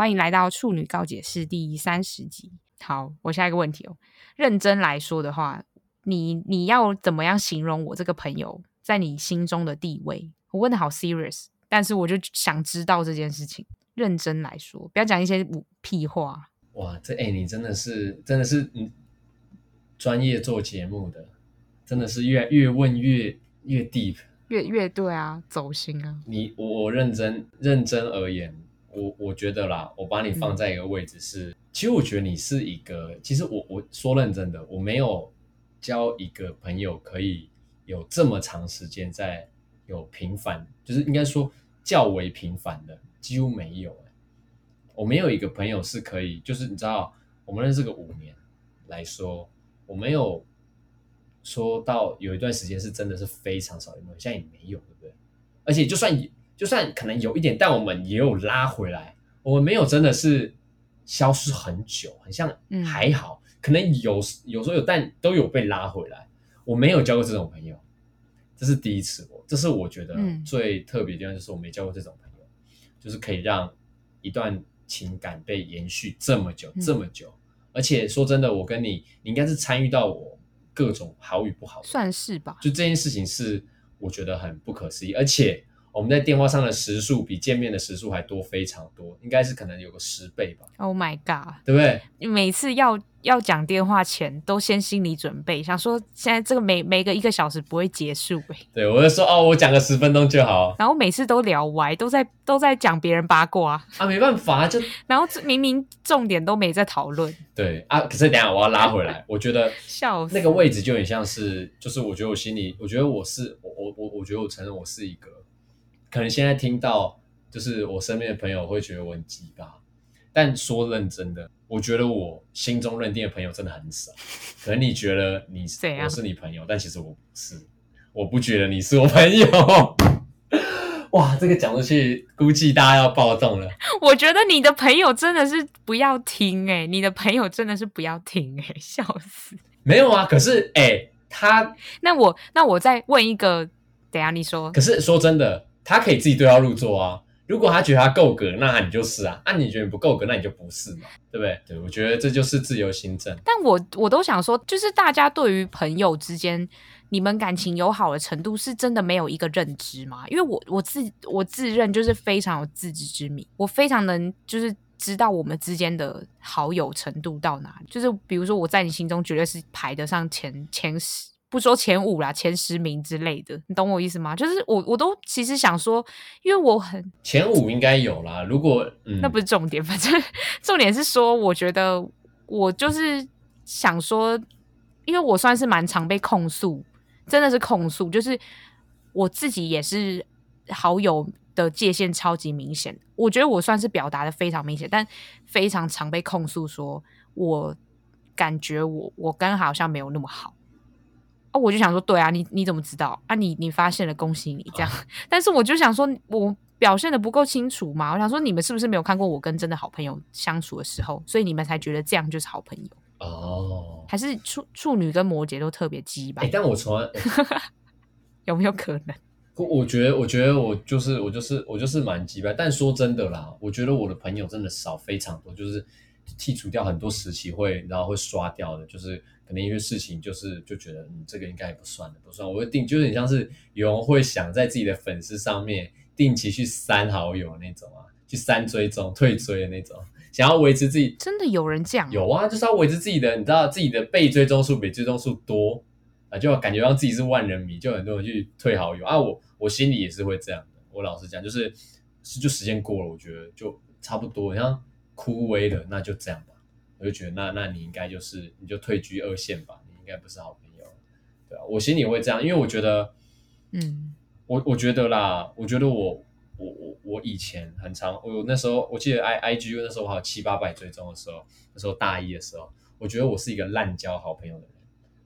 欢迎来到处女告解室第三十集。好，我下一个问题哦。认真来说的话，你你要怎么样形容我这个朋友在你心中的地位？我问的好 serious，但是我就想知道这件事情。认真来说，不要讲一些屁话。哇，这哎、欸，你真的是真的是嗯，专业做节目的，真的是越越问越越 deep，越越对啊，走心啊。你我我认真认真而言。我我觉得啦，我把你放在一个位置是，嗯、其实我觉得你是一个，其实我我说认真的，我没有交一个朋友可以有这么长时间在有频繁，就是应该说较为频繁的，几乎没有、欸。我没有一个朋友是可以，就是你知道，我们认识个五年来说，我没有说到有一段时间是真的是非常少，有没有？现在也没有，对不对？而且就算就算可能有一点，但我们也有拉回来。我们没有真的是消失很久，很像还好。嗯、可能有有时候有，但都有被拉回来。我没有交过这种朋友，这是第一次。我这是我觉得最特别的地方，就是我没交过这种朋友，嗯、就是可以让一段情感被延续这么久，这么久。嗯、而且说真的，我跟你，你应该是参与到我各种好与不好，算是吧。就这件事情是我觉得很不可思议，而且。我们在电话上的时数比见面的时数还多非常多，应该是可能有个十倍吧。Oh my god，对不对？每次要要讲电话前，都先心理准备，想说现在这个每每个一个小时不会结束。对，我就说哦，我讲个十分钟就好。然后每次都聊歪，都在都在讲别人八卦啊，没办法，就 然后明明重点都没在讨论。对啊，可是等下我要拉回来，我觉得 笑死，那个位置就很像是，就是我觉得我心里，我觉得我是我我我我觉得我承认我是一个。可能现在听到，就是我身边的朋友会觉得我很鸡巴，但说认真的，我觉得我心中认定的朋友真的很少。可能你觉得你是我是你朋友，但其实我不是，我不觉得你是我朋友。哇，这个讲出去，估计大家要暴动了。我觉得你的朋友真的是不要听哎、欸，你的朋友真的是不要听哎、欸，笑死。没有啊，可是哎、欸，他那我那我再问一个，等下你说。可是说真的。他可以自己对号入座啊，如果他觉得他够格，那你就是啊；那、啊、你觉得你不够格，那你就不是嘛，对不对？对，我觉得这就是自由心证。但我我都想说，就是大家对于朋友之间，你们感情友好的程度，是真的没有一个认知吗？因为我我自我自认就是非常有自知之明，我非常能就是知道我们之间的好友程度到哪。就是比如说，我在你心中绝对是排得上前前十。不说前五啦，前十名之类的，你懂我意思吗？就是我，我都其实想说，因为我很前五应该有啦。如果、嗯、那不是重点，反正重点是说，我觉得我就是想说，因为我算是蛮常被控诉，真的是控诉，就是我自己也是好友的界限超级明显。我觉得我算是表达的非常明显，但非常常被控诉说，我感觉我我跟好像没有那么好。哦，我就想说，对啊，你你怎么知道啊？你你发现了，恭喜你这样。啊、但是我就想说，我表现的不够清楚嘛？我想说，你们是不是没有看过我跟真的好朋友相处的时候，所以你们才觉得这样就是好朋友？哦，还是处处女跟摩羯都特别鸡吧？哎，但我从来 有没有可能？我觉得，我觉得我就是我就是我就是蛮鸡吧。但说真的啦，我觉得我的朋友真的少非常多，就是剔除掉很多时期会然后会刷掉的，就是。可能因为事情就是就觉得嗯，这个应该也不算了，不算。我会定，就有点像是有人会想在自己的粉丝上面定期去删好友那种啊，去删追踪、退追的那种，想要维持自己。真的有人这样？有啊，就是要维持自己的，你知道自己的被追踪数比追踪数多啊，就感觉让自己是万人迷，就很多人去退好友啊。我我心里也是会这样的。我老实讲，就是是就时间过了，我觉得就差不多，像枯萎了，那就这样吧。我就觉得那那你应该就是你就退居二线吧，你应该不是好朋友，对啊，我心里会这样，因为我觉得，嗯，我我觉得啦，我觉得我我我我以前很常，我那时候我记得 I I G 那时候我还有七八百追踪的时候，那时候大一的时候，我觉得我是一个滥交好朋友的人，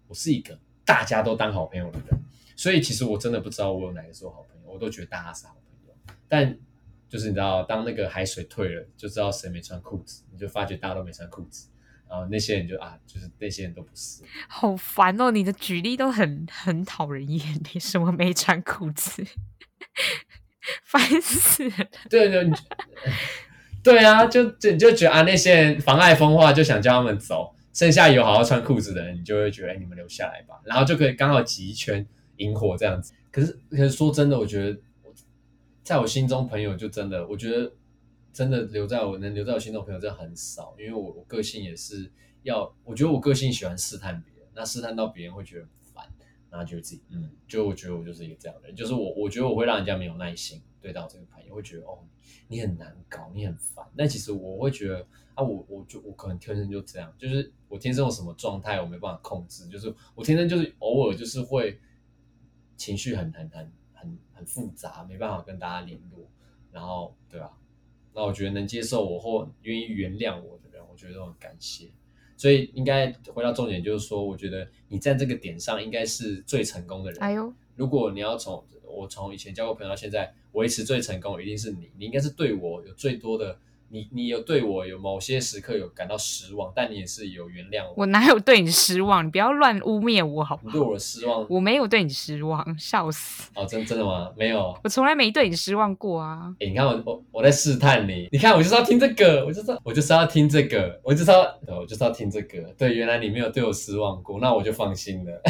我是一个大家都当好朋友的人，所以其实我真的不知道我有哪个是我好朋友，我都觉得大家是好朋友，但。就是你知道，当那个海水退了，就知道谁没穿裤子，你就发觉大家都没穿裤子，然后那些人就啊，就是那些人都不是。好烦哦！你的举例都很很讨人厌，你什么没穿裤子，烦死了。对对，对啊，就就你就觉得啊，那些人妨碍风化，就想叫他们走，剩下有好好穿裤子的人，你就会觉得，哎，你们留下来吧，然后就可以刚好挤一圈萤火这样子。可是，可是说真的，我觉得，在我心中，朋友就真的，我觉得真的留在我能留在我心中朋友真的很少，因为我我个性也是要，我觉得我个性喜欢试探别人，那试探到别人会觉得烦。然后觉得自己，嗯，就我觉得我就是一个这样的人，就是我，我觉得我会让人家没有耐心对待我这个朋友，会觉得哦，你很难搞，你很烦。但其实我会觉得啊，我我就我可能天生就这样，就是我天生有什么状态我没办法控制，就是我天生就是偶尔就是会情绪很很很很很复杂，没办法跟大家联络。然后对吧？那我觉得能接受我或愿意原谅我的人，我觉得都很感谢。所以应该回到重点，就是说，我觉得你在这个点上应该是最成功的人。哎呦，如果你要从我从以前交过朋友到现在维持最成功，一定是你。你应该是对我有最多的。你你有对我有某些时刻有感到失望，但你也是有原谅我。我哪有对你失望？你不要乱污蔑我好不好？你对我的失望，我没有对你失望，笑死！哦，真真的吗？没有，我从来没对你失望过啊！哎，你看我我我在试探你，你看我就是要听这个，我就是我就是要听这个，我就是要我就是要听这个。对，原来你没有对我失望过，那我就放心了。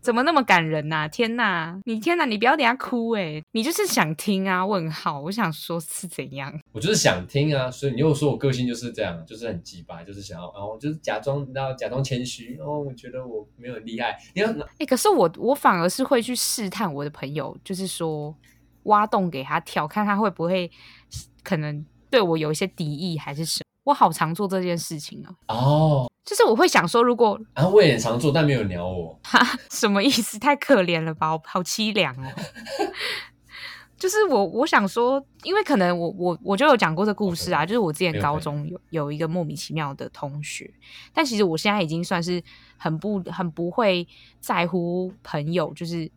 怎么那么感人呐、啊？天呐，你天呐，你不要等下哭诶，你就是想听啊？问号，我想说是怎样？我就是想听啊，所以你又说我个性就是这样，就是很鸡巴，就是想要，然后就是假装，然后假装谦虚，然后我觉得我没有很厉害。你要哎、欸，可是我我反而是会去试探我的朋友，就是说挖洞给他跳，看他会不会可能对我有一些敌意还是什么。我好常做这件事情啊！哦，就是我会想说，如果啊，我也常做，但没有鸟我，哈，什么意思？太可怜了吧，好凄凉哦。就是我，我想说，因为可能我我我就有讲过这故事啊，Okay. 就是我之前高中有有一个莫名其妙的同学，但其实我现在已经算是很不很不会在乎朋友，就是。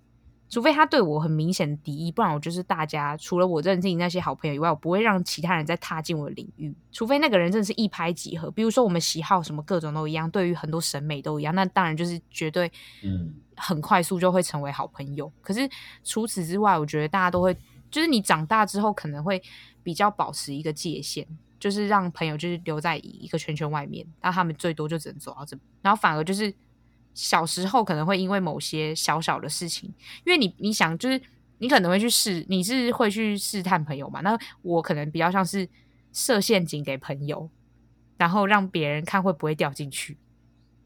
除非他对我很明显的敌意，不然我就是大家除了我认定那些好朋友以外，我不会让其他人再踏进我的领域。除非那个人真的是一拍即合，比如说我们喜好什么各种都一样，对于很多审美都一样，那当然就是绝对嗯很快速就会成为好朋友。可是除此之外，我觉得大家都会，就是你长大之后可能会比较保持一个界限，就是让朋友就是留在一个圈圈外面，那他们最多就只能走到这，然后反而就是。小时候可能会因为某些小小的事情，因为你你想就是你可能会去试，你是会去试探朋友嘛？那我可能比较像是设陷阱给朋友，然后让别人看会不会掉进去。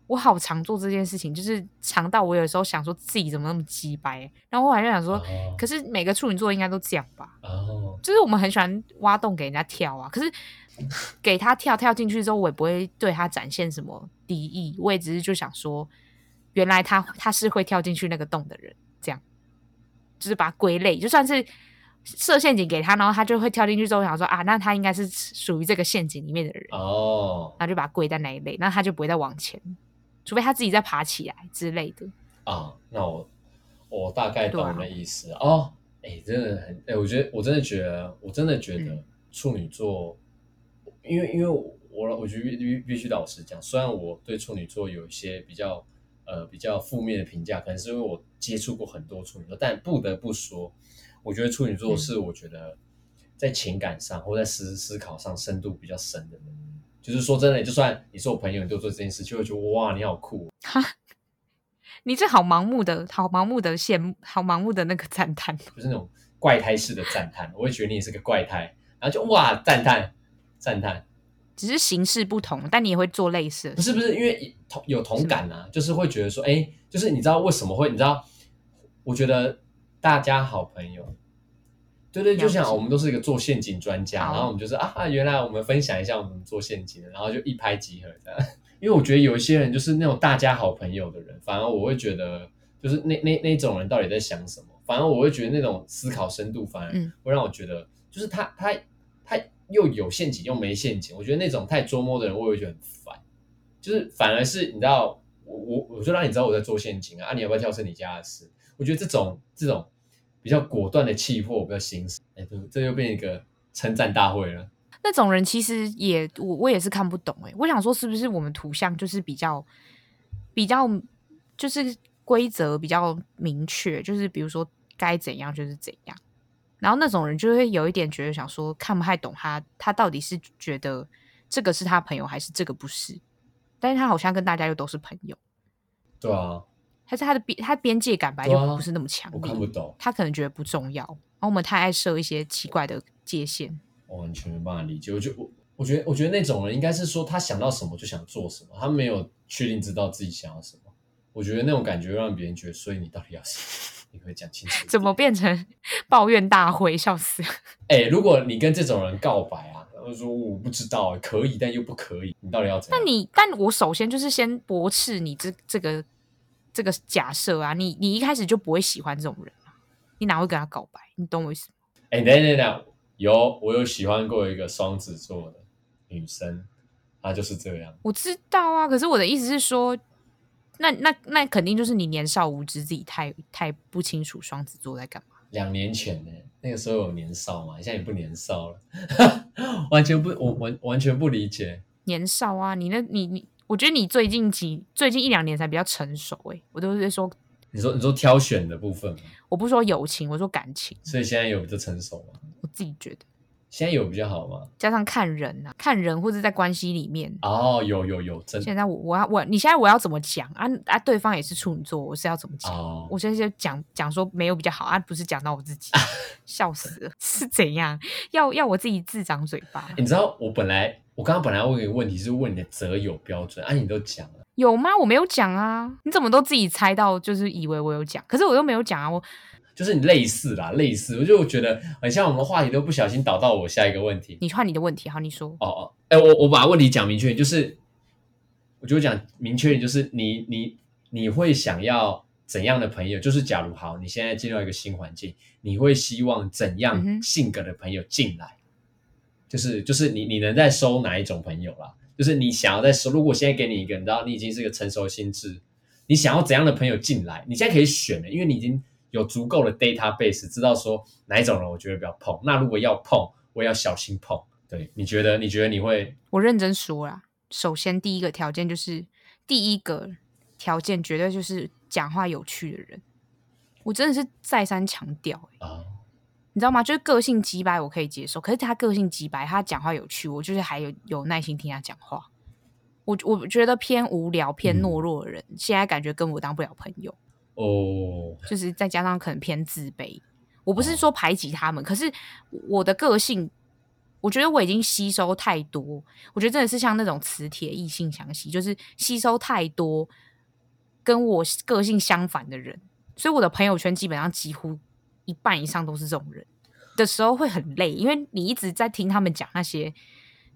我好常做这件事情，就是常到我有时候想说自己怎么那么鸡掰，然后我还在想说，哦、可是每个处女座应该都这样吧？哦，就是我们很喜欢挖洞给人家跳啊，可是给他跳跳进去之后，我也不会对他展现什么敌意，我也只是就想说。原来他他是会跳进去那个洞的人，这样。就是把他归类，就算是设陷阱给他，然后他就会跳进去之后想说啊，那他应该是属于这个陷阱里面的人。哦，然后就把它归在那一类，那他就不会再往前，除非他自己再爬起来之类的。啊。那我我大概懂你的意思、啊、哦，哎、欸，真的很哎、欸，我觉得我真的觉得我真的觉得处女座，嗯、因为因为我我我觉得必须老实讲，虽然我对处女座有一些比较。呃，比较负面的评价，可能是因为我接触过很多处女座，但不得不说，我觉得处女座是我觉得在情感上或在思思考上深度比较深的人。就是说真的，就算你是我朋友，你都做这件事，就会觉得哇，你好酷！哈，你这好盲目的，好盲目的羡慕，好盲目的那个赞叹，就是那种怪胎式的赞叹，我会觉得你也是个怪胎，然后就哇，赞叹，赞叹。只是形式不同，但你也会做类似的。不是不是，因为同有同感啊，是就是会觉得说，哎，就是你知道为什么会？你知道，我觉得大家好朋友，对对，就像我们都是一个做陷阱专家，然后我们就是啊，原来我们分享一下我们做陷阱的，然后就一拍即合的。因为我觉得有一些人就是那种大家好朋友的人，反而我会觉得，就是那那那种人到底在想什么？反而我会觉得那种思考深度，反而会让我觉得，就是他。他又有陷阱又没陷阱，我觉得那种太捉摸的人，我会觉得很烦。就是反而是你知道，我我我就让你知道我在做陷阱啊，啊你要不要跳是你家的事。我觉得这种这种比较果断的气魄，比较行使。哎，这这又变一个称赞大会了。那种人其实也我我也是看不懂哎、我想说，是不是我们图像就是比较比较就是规则比较明确，就是比如说该怎样就是怎样。然后那种人就会有一点觉得想说看不太懂他，他到底是觉得这个是他朋友还是这个不是？但是他好像跟大家又都是朋友。对啊，还是他的边他边界感本来就不是那么强烈，我看不懂。他可能觉得不重要，然后我们太爱设一些奇怪的界限。我完全没办法理解。我觉得我我觉得我觉得那种人应该是说他想到什么就想做什么，他没有确定知道自己想要什么。我觉得那种感觉让别人觉得，所以你到底要什么？你可以讲清楚。怎么变成 抱怨大会？笑死！哎、欸，如果你跟这种人告白啊，然后说我不知道，可以但又不可以，你到底要怎样？那你，但我首先就是先驳斥你这这个这个假设啊，你你一开始就不会喜欢这种人啊，你哪会跟他告白？你懂我意思吗？哎、欸，等等等，有我有喜欢过一个双子座的女生，她就是这样。我知道啊，可是我的意思是说。那那那肯定就是你年少无知，自己太太不清楚双子座在干嘛。两年前呢，那个时候有年少嘛？现在也不年少了，完全不，我完完全不理解。年少啊，你那，你你，我觉得你最近几最近一两年才比较成熟诶，我都是说，你说你说挑选的部分？我不是说友情，我说感情。所以现在有比较成熟吗？我自己觉得。现在有比较好吗？加上看人啊，看人或者在关系里面哦，有有有，真的。现在我我要我，你现在我要怎么讲啊啊？对方也是处女座，我是要怎么讲？哦、我现在就讲讲说没有比较好啊，不是讲到我自己，笑死了，是怎样？要要我自己自长嘴巴？你知道我本来我刚刚本来问一个问题是问你的择友标准，啊，你都讲了，有吗？我没有讲啊，你怎么都自己猜到？就是以为我有讲，可是我又没有讲啊，我。就是你类似啦，类似，我就觉得很像我们话题都不小心导到我下一个问题。你换你的问题，好，你说。哦哦，哎、欸，我我把问题讲明确点，就是，我就讲明确点，就是你你你会想要怎样的朋友？就是假如好，你现在进入一个新环境，你会希望怎样性格的朋友进来？嗯、就是就是你你能再收哪一种朋友啦？就是你想要再收，如果现在给你一个，你知道你已经是一个成熟心智，你想要怎样的朋友进来？你现在可以选了，因为你已经。有足够的 database 知道说哪一种人我觉得不要碰，那如果要碰，我也要小心碰。对，你觉得？你觉得你会？我认真说啦，首先第一个条件就是第一个条件绝对就是讲话有趣的人。我真的是再三强调、欸，啊，你知道吗？就是个性极白我可以接受，可是他个性极白，他讲话有趣，我就是还有有耐心听他讲话。我我觉得偏无聊、偏懦弱的人，嗯、现在感觉跟我当不了朋友。哦，oh. 就是再加上可能偏自卑，我不是说排挤他们，oh. 可是我的个性，我觉得我已经吸收太多，我觉得真的是像那种磁铁异性相吸，就是吸收太多跟我个性相反的人，所以我的朋友圈基本上几乎一半以上都是这种人的时候会很累，因为你一直在听他们讲那些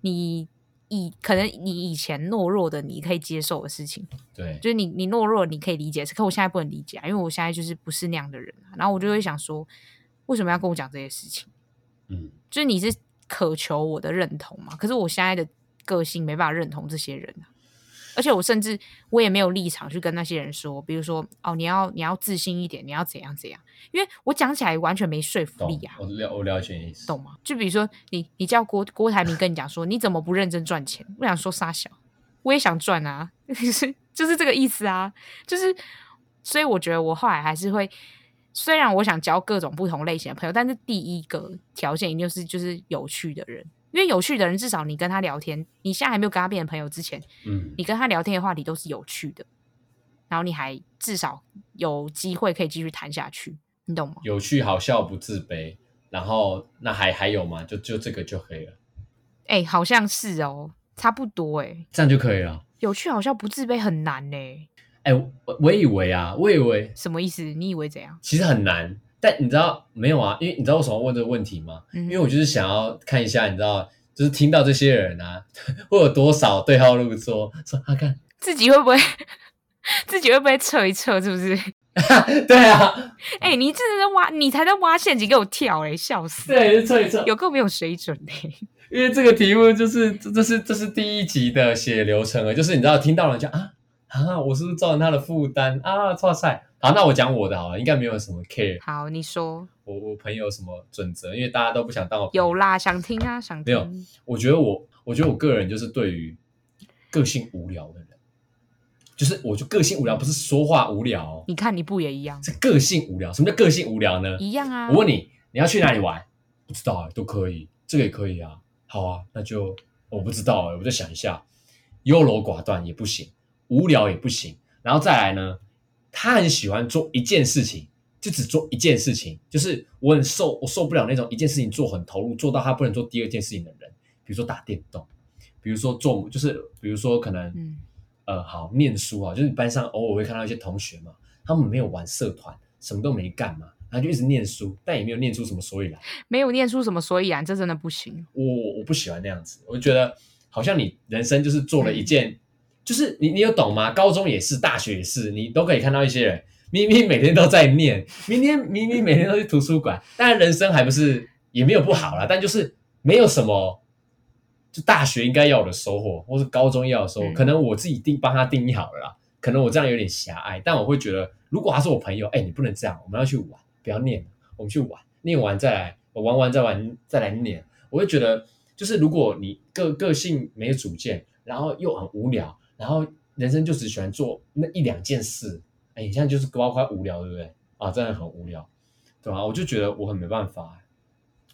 你。以可能你以前懦弱的你可以接受的事情，对，就是你你懦弱你可以理解，可我现在不能理解啊，因为我现在就是不是那样的人啊，然后我就会想说，为什么要跟我讲这些事情？嗯，就是你是渴求我的认同嘛，可是我现在的个性没办法认同这些人啊。而且我甚至我也没有立场去跟那些人说，比如说哦，你要你要自信一点，你要怎样怎样，因为我讲起来完全没说服力啊。我了我了解意思，懂吗？就比如说你你叫郭郭台铭跟你讲说，你怎么不认真赚钱？我想说傻小，我也想赚啊，就是就是这个意思啊，就是所以我觉得我后来还是会，虽然我想交各种不同类型的朋友，但是第一个条件一定是就是有趣的人。因为有趣的人，至少你跟他聊天，你现在还没有跟他变成朋友之前，嗯，你跟他聊天的话题都是有趣的，然后你还至少有机会可以继续谈下去，你懂吗？有趣、好笑、不自卑，然后那还还有吗？就就这个就可以了。哎、欸，好像是哦，差不多哎，这样就可以了。有趣、好笑、不自卑很难呢。哎、我以为啊，我以为什么意思？你以为怎样？其实很难。但你知道没有啊？因为你知道为什么问这个问题吗？嗯、因为我就是想要看一下，你知道，就是听到这些人啊，会有多少对号入座，说他、啊、看自己会不会 自己会不会测一测，是不是？对啊，哎、欸，你这是在挖，你才在挖陷阱给我跳哎，笑死！对，测一测，有够没有水准嘞。因为这个题目就是，这是这是第一集的写流程啊，就是你知道，听到人讲啊啊，我是不是造成他的负担啊？错菜。好，那我讲我的好了，应该没有什么 care。好，你说。我我朋友什么准则？因为大家都不想当我朋友。有啦，想听啊，想听。没有，我觉得我，我觉得我个人就是对于个性无聊的人，就是我就个性无聊，不是说话无聊。你看你不也一样？是个性无聊。什么叫个性无聊呢？一样啊。我问你，你要去哪里玩？不知道啊，都可以，这个也可以啊。好啊，那就我不知道哎，我再想一下。优柔寡断也不行，无聊也不行。然后再来呢，他很喜欢做一件事情，就只做一件事情，就是我很受我受不了那种一件事情做很投入，做到他不能做第二件事情的人。比如说打电动，比如说做，就是比如说可能，嗯、呃，好念书啊，就是班上偶尔会看到一些同学嘛，他们没有玩社团，什么都没干嘛，然后就一直念书，但也没有念出什么所以然，没有念出什么所以然，这真的不行。我我不喜欢那样子，我就觉得。好像你人生就是做了一件，嗯、就是你你有懂吗？高中也是，大学也是，你都可以看到一些人。明明每天都在念，明天明明每天都去图书馆，但人生还不是也没有不好啦，但就是没有什么，就大学应该要有的收获，或是高中要有的收获，嗯、可能我自己定帮他定义好了啦，可能我这样有点狭隘，但我会觉得，如果他是我朋友，哎、欸，你不能这样，我们要去玩，不要念，我们去玩，念完再来，我玩完再玩再来念，我会觉得。就是如果你个个性没有主见，然后又很无聊，然后人生就只喜欢做那一两件事，哎，你现在就是包括无聊，对不对？啊，真的很无聊，对吧？我就觉得我很没办法，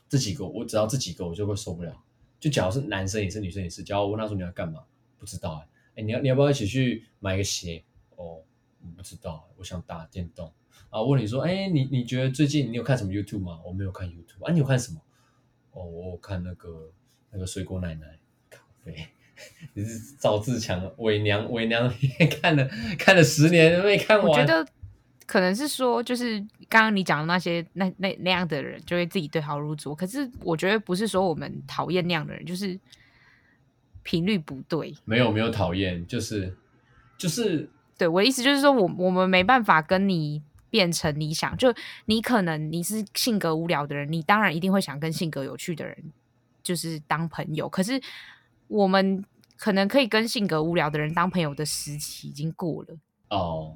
这几个我只要这几个我就会受不了。就假如是男生也是女生也是，假如我问他说你要干嘛，不知道哎，哎，你要你要不要一起去买个鞋？哦，我不知道，我想打电动。啊，问你说，哎，你你觉得最近你有看什么 YouTube 吗？我没有看 YouTube。啊，你有看什么？哦，我看那个。那个水果奶奶，咖啡，你是赵自强伪娘伪娘看了 看了十年都没看完。我觉得可能是说，就是刚刚你讲的那些那那那样的人，就会自己对号入座。可是我觉得不是说我们讨厌那样的人，就是频率不对。没有没有讨厌，就是就是对我的意思就是说我我们没办法跟你变成理想，就你可能你是性格无聊的人，你当然一定会想跟性格有趣的人。就是当朋友，可是我们可能可以跟性格无聊的人当朋友的时期已经过了哦，oh.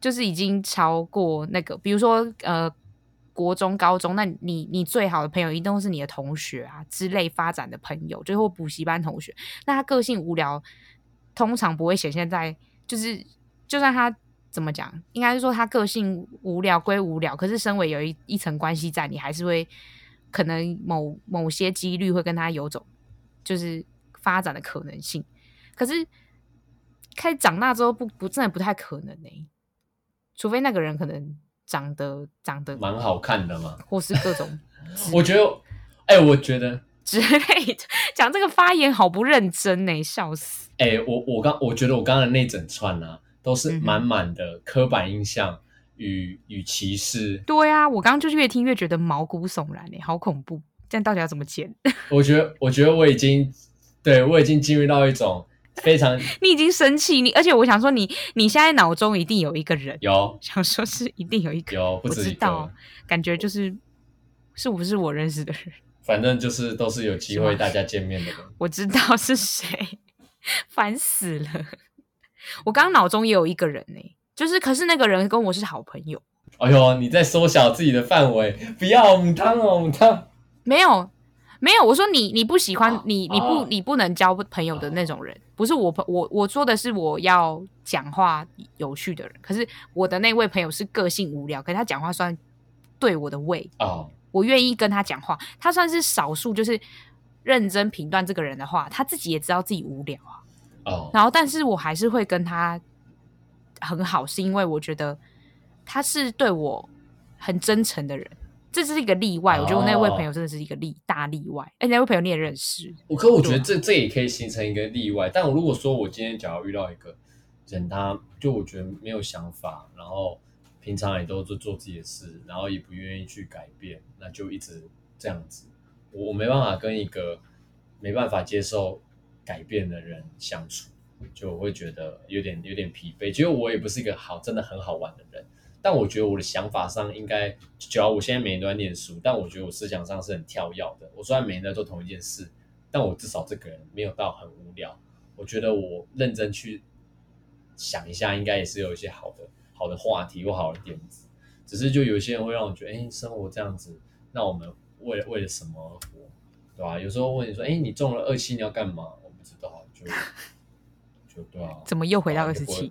就是已经超过那个，比如说呃，国中、高中，那你你最好的朋友一定都是你的同学啊之类发展的朋友，就是或补习班同学。那他个性无聊，通常不会显现在，就是就算他怎么讲，应该是说他个性无聊归无聊，可是身为有一一层关系在，你还是会。可能某某些几率会跟他有种就是发展的可能性，可是开始长大之后不不真的不太可能呢、欸，除非那个人可能长得长得蛮好看的嘛，或是各种，我觉得，哎、欸，我觉得 之类的讲这个发言好不认真呢、欸，笑死！哎、欸，我我刚我觉得我刚才那整串啊，都是满满的刻板印象。嗯与与歧视，对啊，我刚刚就是越听越觉得毛骨悚然哎，好恐怖！这样到底要怎么剪？我觉得，我觉得我已经，对，我已经进入到一种非常，你已经生气，你而且我想说你，你你现在脑中一定有一个人，有想说是一定有一个，有不知道，感觉就是是不是我认识的人？反正就是都是有机会大家见面的人，我知道是谁，烦死了！我刚刚脑中也有一个人呢。就是，可是那个人跟我是好朋友。哎呦，你在缩小自己的范围，不要母汤哦，母汤。没有，没有。我说你，你不喜欢、啊、你，你不，你不能交朋友的那种人，啊、不是我朋我我说的是我要讲话有趣的人。可是我的那位朋友是个性无聊，可是他讲话算对我的胃哦，我愿意跟他讲话。他算是少数，就是认真评断这个人的话，他自己也知道自己无聊啊。哦，然后但是我还是会跟他。很好，是因为我觉得他是对我很真诚的人，这是一个例外。哦、我觉得我那位朋友真的是一个例大例外。哎，那位朋友你也认识？我可我觉得这这也可以形成一个例外。但我如果说我今天假如遇到一个人，他就我觉得没有想法，然后平常也都做做自己的事，然后也不愿意去改变，那就一直这样子。我我没办法跟一个没办法接受改变的人相处。就我会觉得有点有点疲惫。其实我也不是一个好真的很好玩的人，但我觉得我的想法上应该，只要我现在每天都在念书，但我觉得我思想上是很跳跃的。我虽然每天在做同一件事，但我至少这个人没有到很无聊。我觉得我认真去想一下，应该也是有一些好的好的话题或好的点子。只是就有些人会让我觉得，哎，生活这样子，那我们为了为了什么而活，对吧？有时候问你说，哎，你中了二期你要干嘛？我不知道，就。对啊，怎么又回到二十七？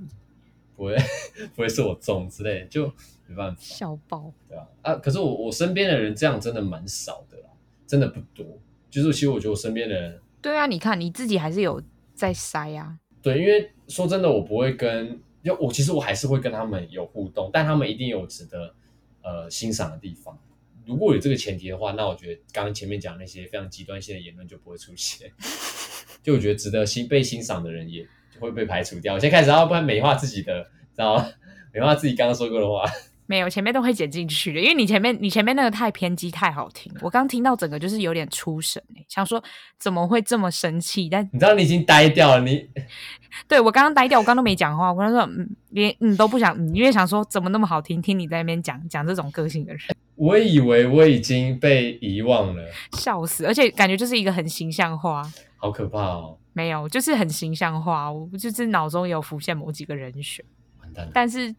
不会 不会是我中之类的，就没办法。笑爆，对啊啊！可是我我身边的人这样真的蛮少的啦，真的不多。就是其实我觉得我身边的人，对啊，你看你自己还是有在筛啊。对，因为说真的，我不会跟，就我其实我还是会跟他们有互动，但他们一定有值得呃欣赏的地方。如果有这个前提的话，那我觉得刚刚前面讲那些非常极端性的言论就不会出现。就我觉得值得欣被欣赏的人也就会被排除掉。我现在开始要不然美化自己的，知道吗？美化自己刚刚说过的话。没有，前面都会剪进去的，因为你前面你前面那个太偏激，太好听。我刚听到整个就是有点出神，想说怎么会这么生气？但你知道你已经呆掉了，你 对我刚刚呆掉，我刚刚都没讲话。我刚刚说嗯，连嗯都不想，嗯，因为想说怎么那么好听，听你在那边讲讲这种个性的人。我以为我已经被遗忘了，笑死！而且感觉就是一个很形象化，好可怕哦。没有，就是很形象化，我就是脑中有浮现某几个人选，完蛋。但是。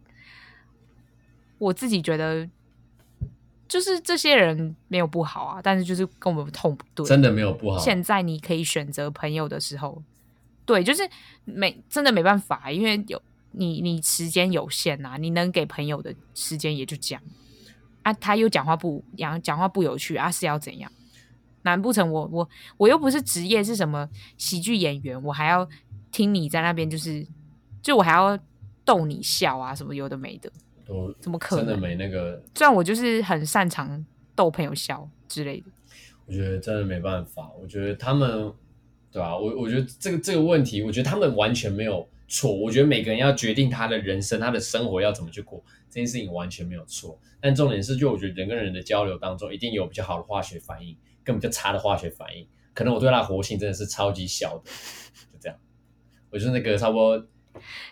我自己觉得，就是这些人没有不好啊，但是就是跟我们痛不对，真的没有不好。现在你可以选择朋友的时候，对，就是没真的没办法，因为有你，你时间有限呐、啊，你能给朋友的时间也就这样啊。他又讲话不讲，讲话不有趣啊，是要怎样？难不成我我我又不是职业是什么喜剧演员，我还要听你在那边就是，就我还要逗你笑啊，什么有的没的。都怎么可能？真的没那个。虽然我就是很擅长逗朋友笑之类的，我觉得真的没办法。我觉得他们，对吧？我我觉得这个这个问题，我觉得他们完全没有错。我觉得每个人要决定他的人生，他的生活要怎么去过，这件事情完全没有错。但重点是，就我觉得人跟人的交流当中，一定有比较好的化学反应，跟比较差的化学反应。可能我对它的活性真的是超级小的，就这样。我就是那个差不多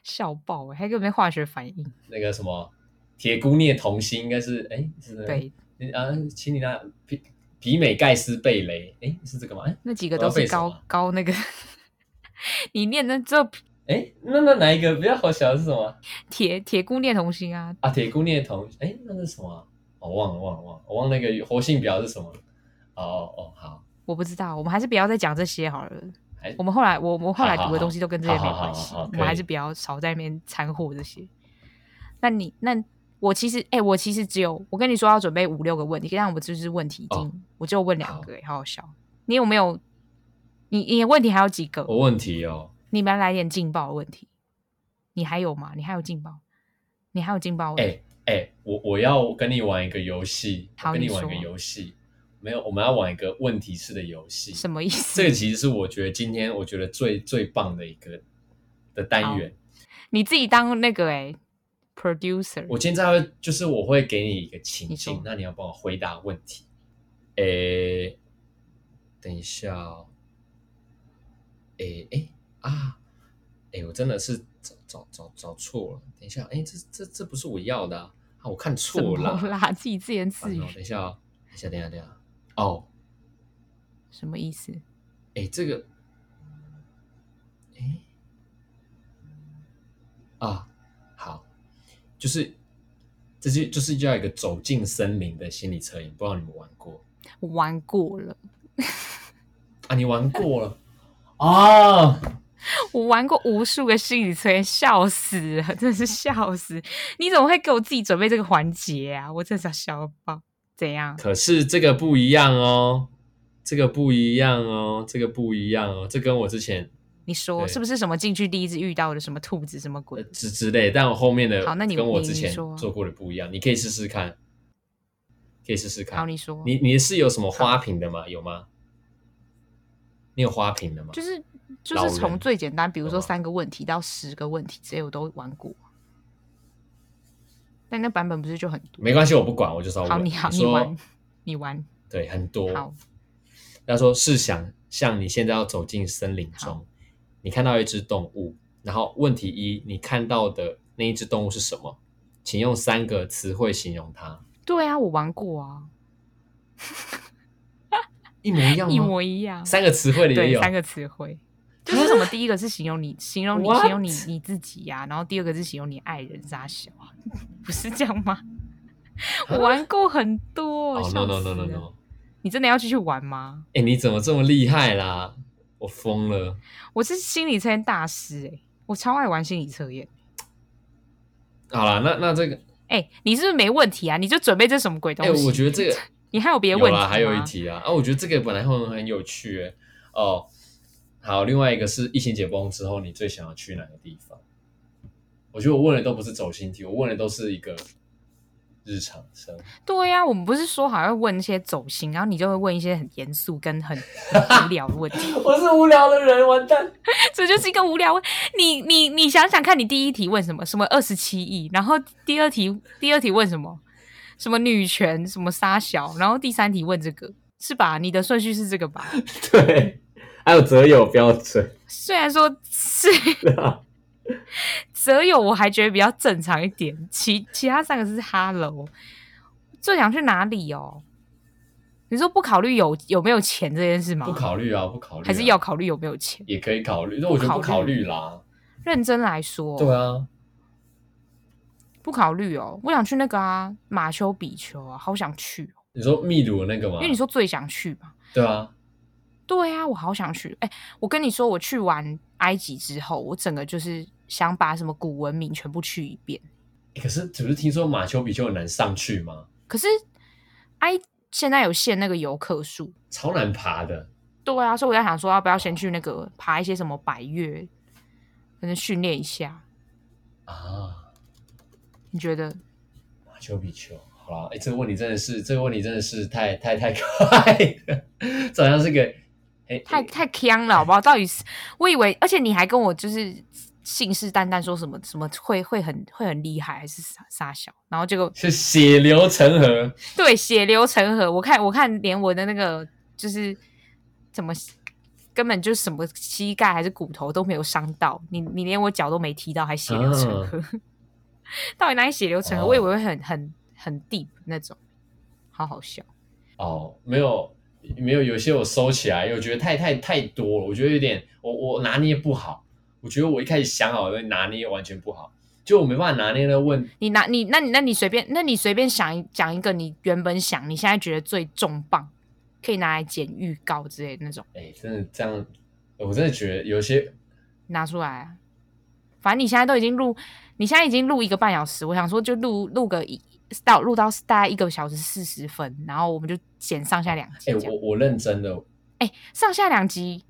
笑爆，还有没有化学反应？那个什么？铁姑镍铜锌应该是哎，是的对啊，请你那皮皮美盖斯贝雷哎，是这个吗？哎，那几个都是高高那个，你念的这哎，那那哪一个比较好笑的是什么？铁铁钴镍铜锌啊啊，铁钴镍铜哎，那是什么、啊？我忘了忘了忘了，我忘了那个活性表是什么？哦哦好，我不知道，我们还是不要再讲这些好了。我们后来我我后来读的东西都跟这些没关系，我们还是比较少在那边掺和这些。那你那。我其实，哎、欸，我其实只有我跟你说要准备五六个问题，这样我就是问题已经，哦、我就问两个，哎，好好笑。你有没有？你你的问题还有几个？我问题哦。你们来点劲爆的问题。你还有吗？你还有劲爆？你还有劲爆？哎哎、我我要跟你玩一个游戏，好跟你玩一个游戏。没有，我们要玩一个问题式的游戏。什么意思？这个其实是我觉得今天我觉得最最棒的一个的单元。你自己当那个哎、欸。Producer，我现在会就是我会给你一个情境，你那你要帮我回答问题。诶，等一下哦，诶诶啊，诶，我真的是找找找找错了。等一下，诶，这这这不是我要的啊，啊我看错了啦，自己自言自语。等一下哦，等一下，等一下，等一下，哦，什么意思？诶，这个，诶，啊。好就是，这就就是叫一个走进森林的心理测验，不知道你们玩过？我玩过了。啊，你玩过了啊？我玩过无数个心理测验，笑死了，真的是笑死！你怎么会给我自己准备这个环节啊？我真是要笑爆！怎样？可是这个不一样哦，这个不一样哦，这个不一样哦，这跟我之前。你说是不是什么进去第一次遇到的什么兔子什么鬼之之类？但我后面的好，那你跟我之前做过的不一样，你可以试试看，可以试试看。好，你说，你你是有什么花瓶的吗？有吗？你有花瓶的吗？就是就是从最简单，比如说三个问题到十个问题，这些我都玩过。但那版本不是就很多？没关系，我不管，我就说。好，你好，你玩，你玩，对，很多。好，他说试想像你现在要走进森林中。你看到一只动物，然后问题一，你看到的那一只动物是什么？请用三个词汇形容它。对啊，我玩过啊，一模一样 吗？一模一样。三个词汇里也有三个词汇，就是什么？第一个是形容你，形容你，形容你你自己呀、啊。然后第二个是形容你爱人傻小啊，不是这样吗？我 玩过很多。Oh, no no no no no！你真的要继续玩吗？哎，你怎么这么厉害啦？我疯了！我是心理测验大师哎、欸，我超爱玩心理测验。好了，那那这个，哎、欸，你是不是没问题啊？你就准备这什么鬼东西？哎、欸，我觉得这个你还有别的问题吗？还有一题啊啊，我觉得这个本来会很有趣哎哦。好，另外一个是疫情解封之后，你最想要去哪个地方？我觉得我问的都不是走心题，我问的都是一个。日常生活对呀、啊，我们不是说好要问一些走心，然后你就会问一些很严肃跟很，很无聊的问题。我是无聊的人，完蛋，这就是一个无聊问。你你你想想看，你第一题问什么？什么二十七亿？然后第二题第二题问什么？什么女权？什么杀小？然后第三题问这个是吧？你的顺序是这个吧？对，还有择友标准。虽然说是。择友我还觉得比较正常一点，其其他三个是 Hello，最想去哪里哦？你说不考虑有有没有钱这件事吗？不考虑啊，不考虑、啊，还是要考虑有没有钱？也可以考虑，那我就不考虑啦。认真来说，对啊，不考虑哦。我想去那个啊，马丘比丘啊，好想去。哦你说秘鲁的那个吗？因为你说最想去嘛。对啊，对啊，我好想去。哎、欸，我跟你说，我去完埃及之后，我整个就是。想把什么古文明全部去一遍，欸、可是只是听说马丘比丘很难上去吗？可是哎，现在有限那个游客数，超难爬的。对啊，所以我在想说，要不要先去那个爬一些什么百岳，可能训练一下啊？你觉得马丘比丘好了？哎、欸，这个问题真的是，这个问题真的是太太太 快了，这好像是个哎、欸，太太锵了，好不好？到底是我以为，而且你还跟我就是。信誓旦旦说什么什么会会很会很厉害还是傻傻小，然后结果是血流成河。对，血流成河。我看我看连我的那个就是怎么根本就什么膝盖还是骨头都没有伤到，你你连我脚都没踢到，还血流成河。嗯、到底哪里血流成河？哦、我以为会很很很 deep 那种，好好笑。哦，没有没有，有些我收起来，因为我觉得太太太多了，我觉得有点我我拿捏不好。我觉得我一开始想好的拿捏完全不好，就我没办法拿捏的问你拿你那你那你随便那你随便想一讲一个你原本想你现在觉得最重磅可以拿来剪预告之类的那种。哎、欸，真的这样，我真的觉得有些拿出来啊。反正你现在都已经录，你现在已经录一个半小时，我想说就录录个一到录到大概一个小时四十分，然后我们就剪上下两集。哎、欸，我我认真的。哎、欸，上下两集。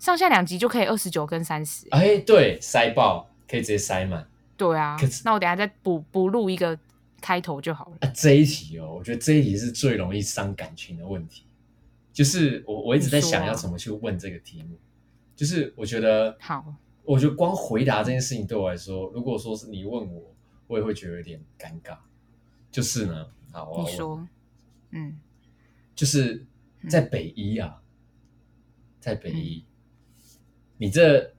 上下两集就可以二十九跟三十，哎，对，塞爆可以直接塞满。对啊，可是那我等下再补补录一个开头就好了。啊，这一题哦，我觉得这一题是最容易伤感情的问题。就是我我一直在想要怎么去问这个题目，就是我觉得好，我觉得光回答这件事情对我来说，如果说是你问我，我也会觉得有点尴尬。就是呢，好，你说，嗯，就是在北一啊，在北一。嗯你这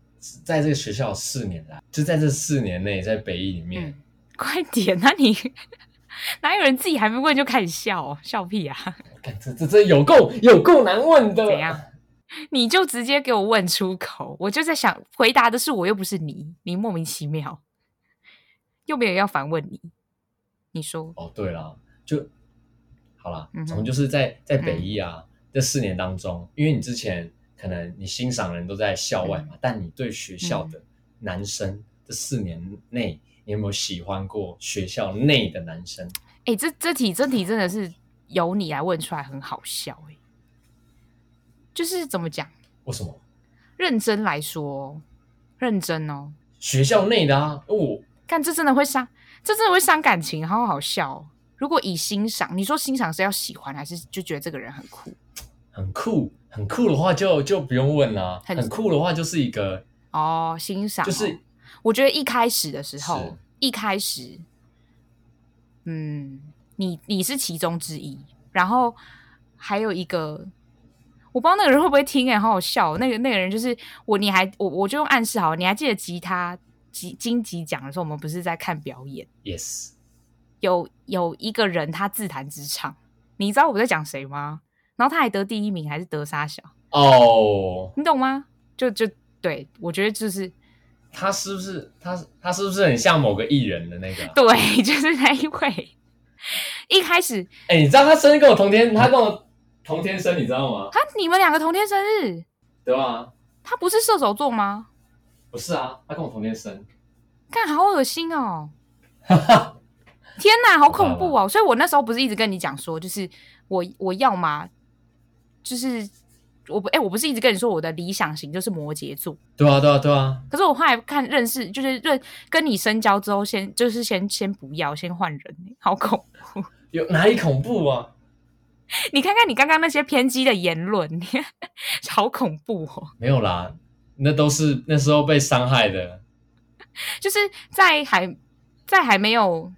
在这个学校四年来，就在这四年内，在北一里面，嗯、快点！啊你 哪有人自己还没问就开始笑？笑屁啊！这这这有够有够难问的。怎样？你就直接给我问出口，我就在想，回答的是我又不是你，你莫名其妙，又没有要反问你。你说哦，对了，就好了，从、嗯、就是在在北一啊、嗯、这四年当中，因为你之前。可能你欣赏的人都在校外嘛，嗯、但你对学校的男生、嗯、这四年内，你有没有喜欢过学校内的男生？哎、欸，这这题这题真的是由你来问出来，很好笑哎、欸。就是怎么讲？为什么？认真来说，认真哦。学校内的啊，哦，看这真的会伤，这真的会伤感情，好好笑、哦。如果以欣赏，你说欣赏是要喜欢，还是就觉得这个人很酷？很酷。很酷的话就就不用问了，很，很酷的话就是一个哦欣赏，就是我觉得一开始的时候，一开始，嗯，你你是其中之一，然后还有一个，我不知道那个人会不会听，哎，好好笑。那个那个人就是我，你还我我就用暗示好，你还记得吉他吉金吉奖的时候，我们不是在看表演？Yes，有有一个人他自弹自唱，你知道我在讲谁吗？然后他还得第一名，还是得沙小哦？Oh, 你懂吗？就就对，我觉得就是他是不是他他是不是很像某个艺人的那个？对，就是那一位。一开始，哎、欸，你知道他生日跟我同天，他跟我同天生，你知道吗？他你们两个同天生日，对啊。他不是射手座吗？不是啊，他跟我同天生。看好恶心哦！天哪，好恐怖哦！所以我那时候不是一直跟你讲说，就是我我要嘛，就是我不哎、欸，我不是一直跟你说我的理想型就是摩羯座。对啊，对啊，对啊。可是我后来看认识，就是认跟你深交之后，先就是先先不要，先换人，好恐怖。有哪里恐怖啊？你看看你刚刚那些偏激的言论，你 好恐怖哦！没有啦，那都是那时候被伤害的，就是在还在还没有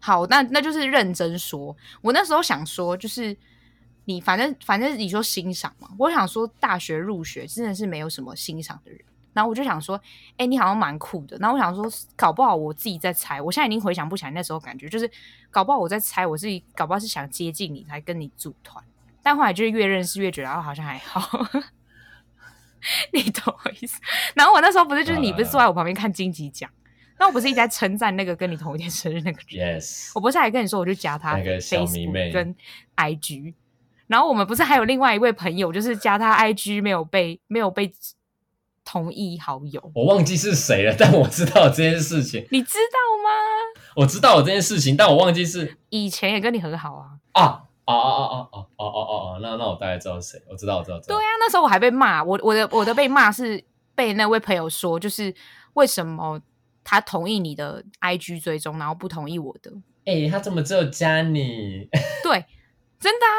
好，那那就是认真说。我那时候想说，就是你反正反正你说欣赏嘛，我想说大学入学真的是没有什么欣赏的人。然后我就想说，哎、你好像蛮酷的。然后我想说，搞不好我自己在猜。我现在已经回想不起来那时候感觉，就是搞不好我在猜，我自己搞不好是想接近你才跟你组团。但后来就是越认识越觉得，好像还好。你懂我意思？然后我那时候不是就是你不是坐在我旁边看金鸡奖，那我不是一直在称赞那个跟你同一天生日那个人？Yes。我不是还跟你说，我就加他那个小迷妹跟 IG。然后我们不是还有另外一位朋友，就是加他 IG 没有被没有被。同意好友，我忘记是谁了，但我知道这件事情。你知道吗？我知道有这件事情，但我忘记是以前也跟你很好啊。啊啊啊啊啊啊啊啊啊！那那我大概知道是谁，我知道，我知道，知道。对啊，那时候我还被骂，我我的我的被骂是被那位朋友说，就是为什么他同意你的 IG 追踪，然后不同意我的？哎、欸，他怎么只有加你？对，真的啊。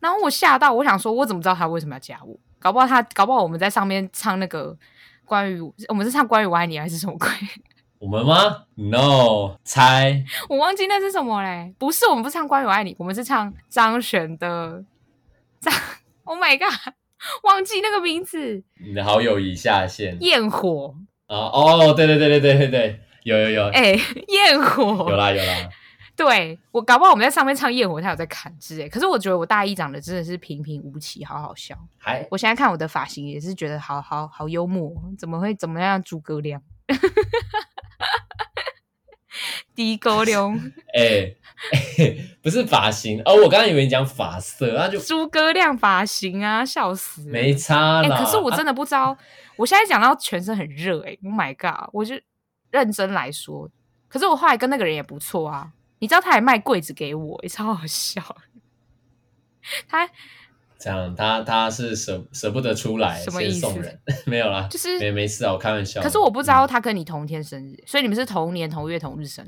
然后我吓到，我想说，我怎么知道他为什么要加我？搞不好他，搞不好我们在上面唱那个关于我们是唱关于我爱你还是什么鬼？我们吗？No，猜。我忘记那是什么嘞？不是，我们不是唱关于我爱你，我们是唱张悬的张。Oh my god，忘记那个名字。你的好友已下线。焰火。啊哦，对对对对对对对，有有有。哎、欸，焰火。有啦有啦。对，我搞不好我们在上面唱焰火，他有在砍枝哎。可是我觉得我大一长得真的是平平无奇，好好笑。还我现在看我的发型也是觉得好好好幽默，怎么会怎么样？诸葛亮，诸葛亮，哎 哎，不是发型哦，我刚刚以为你讲发色，那就诸葛亮发型啊，笑死，没差啦。可是我真的不知道，啊、我现在讲到全身很热，哎，Oh my god！我就认真来说，可是我后来跟那个人也不错啊。你知道他还卖柜子给我，也超好笑。他这样，他他是舍舍不得出来，什么意思？先送人没有啦，就是没没事啊，我开玩笑。可是我不知道他跟你同天生日，嗯、所以你们是同年同月同日生。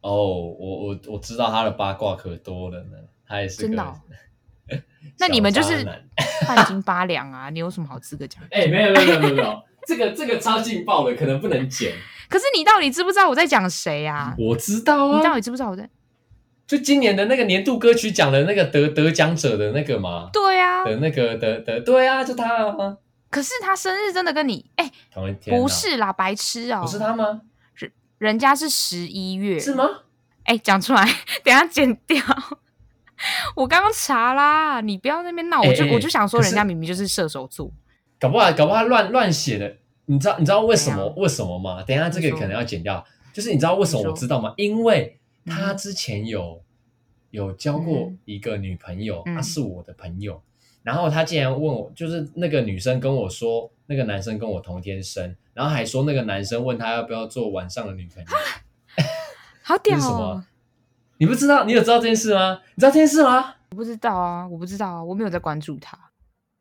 哦，我我我知道他的八卦可多了呢，他也是真的、哦。那你们就是半斤八两啊？你有什么好资格讲？哎、欸，没有没有没有没有，没有这个这个超劲爆的，可能不能剪。可是你到底知不知道我在讲谁呀？我知道啊。你到底知不知道我在？就今年的那个年度歌曲奖的那个得得奖者的那个嘛？对啊。的那个的的对啊，就他啊。可是他生日真的跟你哎，同一天？不是啦，白痴哦。不是他吗？人人家是十一月。是吗？哎，讲出来，等下剪掉。我刚刚查啦，你不要在那边闹，我就我就想说，人家明明就是射手座，搞不好搞不好乱乱写的。你知道你知道为什么为什么吗？等一下这个可能要剪掉。就是你知道为什么我知道吗？因为他之前有有交过一个女朋友，她是我的朋友。然后他竟然问我，就是那个女生跟我说，那个男生跟我同天生，然后还说那个男生问他要不要做晚上的女朋友。好屌！是什么？你不知道？你有知道这件事吗？你知道这件事吗？我不知道啊，我不知道啊，我没有在关注他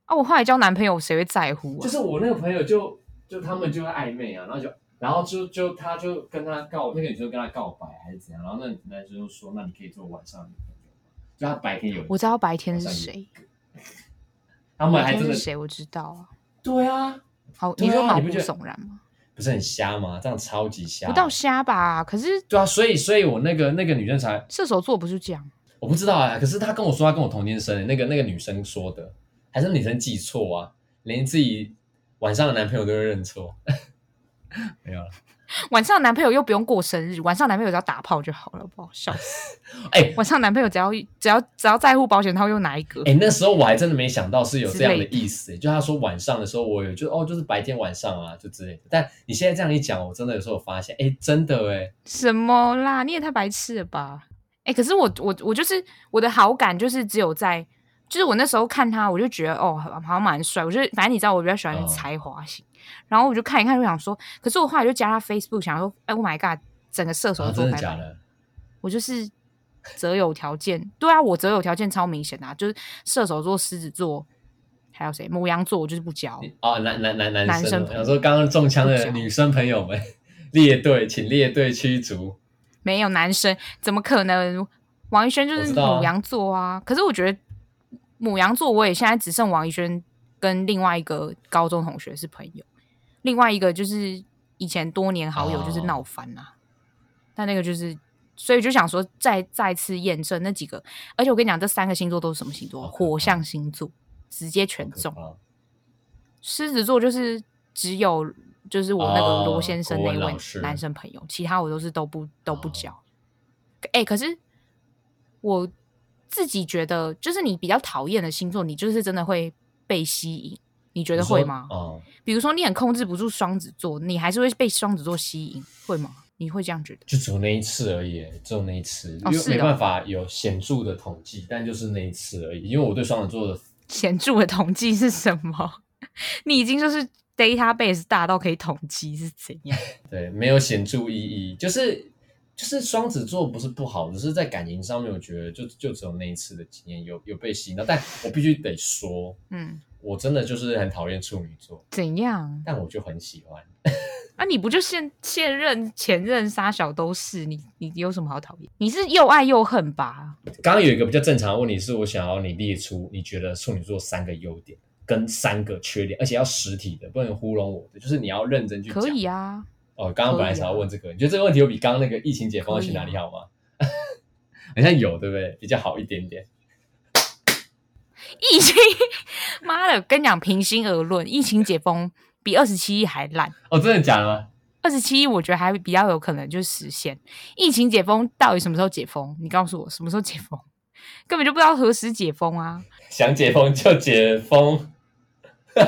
啊。我后来交男朋友，谁会在乎啊？就是我那个朋友就。就他们就会暧昧啊，然后就，然后就就他就跟他告那个女生跟他告白还是怎样，然后那男生就说，那你可以做晚上的女朋友吗？就他白天有，我知道白天是谁，他们还真的是谁？我知道啊。对啊，好，你说毛骨悚然吗？不是很瞎吗？这样超级瞎，不到瞎吧？可是对啊，所以所以我那个那个女生才射手座不是这样，我不知道啊。可是他跟我说他跟我同天生，那个那个女生说的，还是女生记错啊？连自己晚上的男朋友都会认错。没有了，晚上男朋友又不用过生日，晚上男朋友只要打炮就好了，不好笑死。哎、欸，晚上男朋友只要只要只要在乎保险套用哪一个？哎、欸，那时候我还真的没想到是有这样的意思。就他说晚上的时候，我有就哦，就是白天晚上啊，就之类的。但你现在这样一讲，我真的有时候发现，哎、欸，真的哎，什么啦？你也太白痴了吧？哎、欸，可是我我我就是我的好感就是只有在。就是我那时候看他，我就觉得哦，好像蛮帅。我就反正你知道，我比较喜欢才华型。Oh. 然后我就看一看，就想说，可是我后来就加他 Facebook，想说，哎，Oh my God，整个射手座、啊、真的假的？我就是择友条件，对啊，我择友条件超明显啊，就是射手座、狮子座，还有谁？母羊座，我就是不交。哦，男男男男生，我说刚刚中枪的女生朋友们，列队，请列队驱逐。没有男生，怎么可能？王一轩就是母羊座啊，啊可是我觉得母羊座，我也现在只剩王一轩跟另外一个高中同学是朋友，另外一个就是以前多年好友，就是闹翻了。哦、但那个就是，所以就想说再再次验证那几个，而且我跟你讲，这三个星座都是什么星座？火象星座，直接全中。狮子座就是只有就是我那个罗先生那位男生朋友，哦、其他我都是都不都不交。哎、哦欸，可是。我自己觉得，就是你比较讨厌的星座，你就是真的会被吸引。你觉得会吗？哦，比如说你很控制不住双子座，你还是会被双子座吸引，会吗？你会这样觉得？就只有那一次而已，只有那一次，因为没办法有显著的统计，但就是那一次而已。因为我对双子座的 显著的统计是什么？你已经就是 database 大到可以统计是怎样？对，没有显著意义，就是。就是双子座不是不好，只是在感情上面，我觉得就就只有那一次的经验有有被吸引到。但我必须得说，嗯，我真的就是很讨厌处女座。怎样？但我就很喜欢。啊，你不就现现任前任杀小都是你？你有什么好讨厌？你是又爱又恨吧？刚刚有一个比较正常的问题，是我想要你列出你觉得处女座三个优点跟三个缺点，而且要实体的，不能糊弄我的，就是你要认真去讲。可以啊。哦，刚刚本来想要问这个，啊、你觉得这个问题有比刚刚那个疫情解封要去哪里好吗？好像有，对不对？比较好一点点。疫情，妈的，跟你讲，平心而论，疫情解封比二十七亿还烂。哦，真的假的吗？二十七亿，我觉得还比较有可能就是实现。疫情解封到底什么时候解封？你告诉我，什么时候解封？根本就不知道何时解封啊！想解封就解封。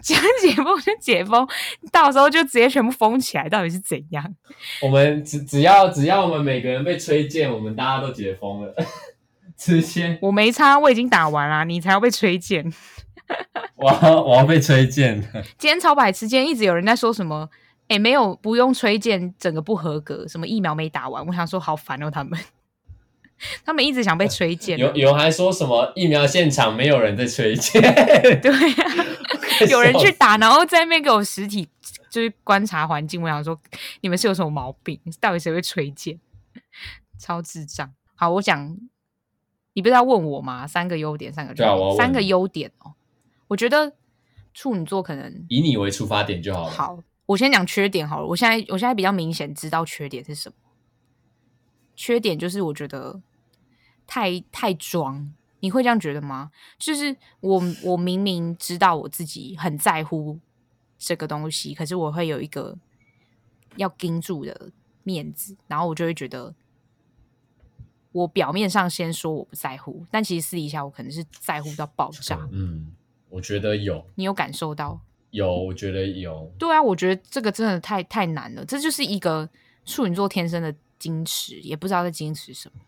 想解封就解封，到时候就直接全部封起来，到底是怎样？我们只只要只要我们每个人被崔健，我们大家都解封了。直接我没差，我已经打完了，你才要被崔健。我要我要被崔健。今天超白痴，今天一直有人在说什么？哎、欸，没有，不用崔健，整个不合格，什么疫苗没打完。我想说，好烦哦，他们。他们一直想被崔健。有有人还说什么疫苗现场没有人在崔健？对啊。有人去打，然后在那边给我实体就是观察环境。我想说，你们是有什么毛病？到底谁会推荐？超智障！好，我讲，你不是要问我吗？三个优点，三个优点，啊、三个优点哦。我觉得处女座可能以你为出发点就好了。好，我先讲缺点好了。我现在我现在比较明显知道缺点是什么。缺点就是我觉得太太装。你会这样觉得吗？就是我，我明明知道我自己很在乎这个东西，可是我会有一个要盯住的面子，然后我就会觉得，我表面上先说我不在乎，但其实私底下我可能是在乎到爆炸。嗯，我觉得有，你有感受到？有，我觉得有。对啊，我觉得这个真的太太难了，这就是一个处女座天生的矜持，也不知道在矜持什么。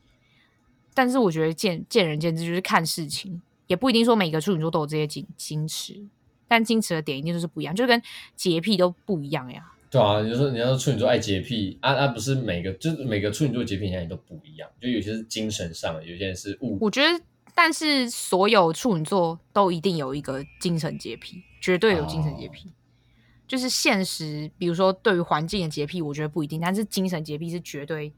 但是我觉得见见仁见智，就是看事情，也不一定说每个处女座都有这些矜矜持，但矜持的点一定就是不一样，就跟洁癖都不一样呀。对啊，你就说你要说处女座爱洁癖啊啊，不是每个就是每个处女座洁癖现在都不一样，就有些是精神上的，有些人是物。我觉得，但是所有处女座都一定有一个精神洁癖，绝对有精神洁癖。哦、就是现实，比如说对于环境的洁癖，我觉得不一定，但是精神洁癖是绝对。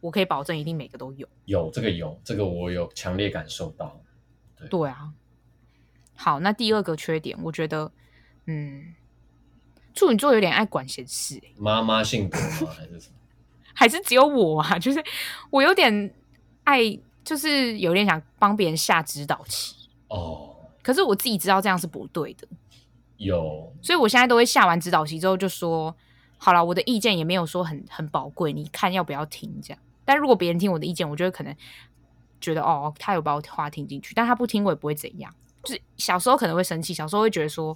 我可以保证，一定每个都有。有这个有这个，我有强烈感受到。对，对啊。好，那第二个缺点，我觉得，嗯，处女座有点爱管闲事。妈妈性格吗？还是什么？还是只有我啊？就是我有点爱，就是有点想帮别人下指导棋。哦。可是我自己知道这样是不对的。有。所以我现在都会下完指导棋之后就说：“好了，我的意见也没有说很很宝贵，你看要不要听？”这样。但如果别人听我的意见，我就会可能觉得哦，他有把我话听进去，但他不听我也不会怎样。就是小时候可能会生气，小时候会觉得说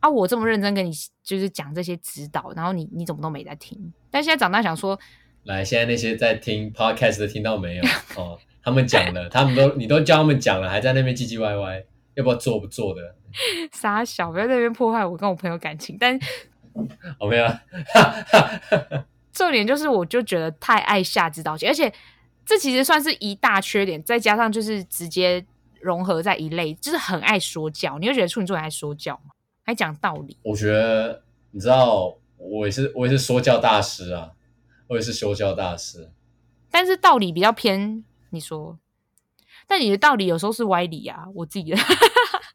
啊，我这么认真跟你就是讲这些指导，然后你你怎么都没在听。但现在长大想说，来，现在那些在听 podcast 的听到没有？哦，他们讲了，他们都你都教他们讲了，还在那边唧唧歪歪，要不要做不做的？傻小，不要在那边破坏我跟我朋友感情。但我没有。重点就是，我就觉得太爱下指导棋，而且这其实算是一大缺点，再加上就是直接融合在一类，就是很爱说教。你会觉得处女座很爱说教吗？还讲道理？我觉得你知道，我也是我也是说教大师啊，我也是修教大师，但是道理比较偏，你说，但你的道理有时候是歪理啊，我自己的，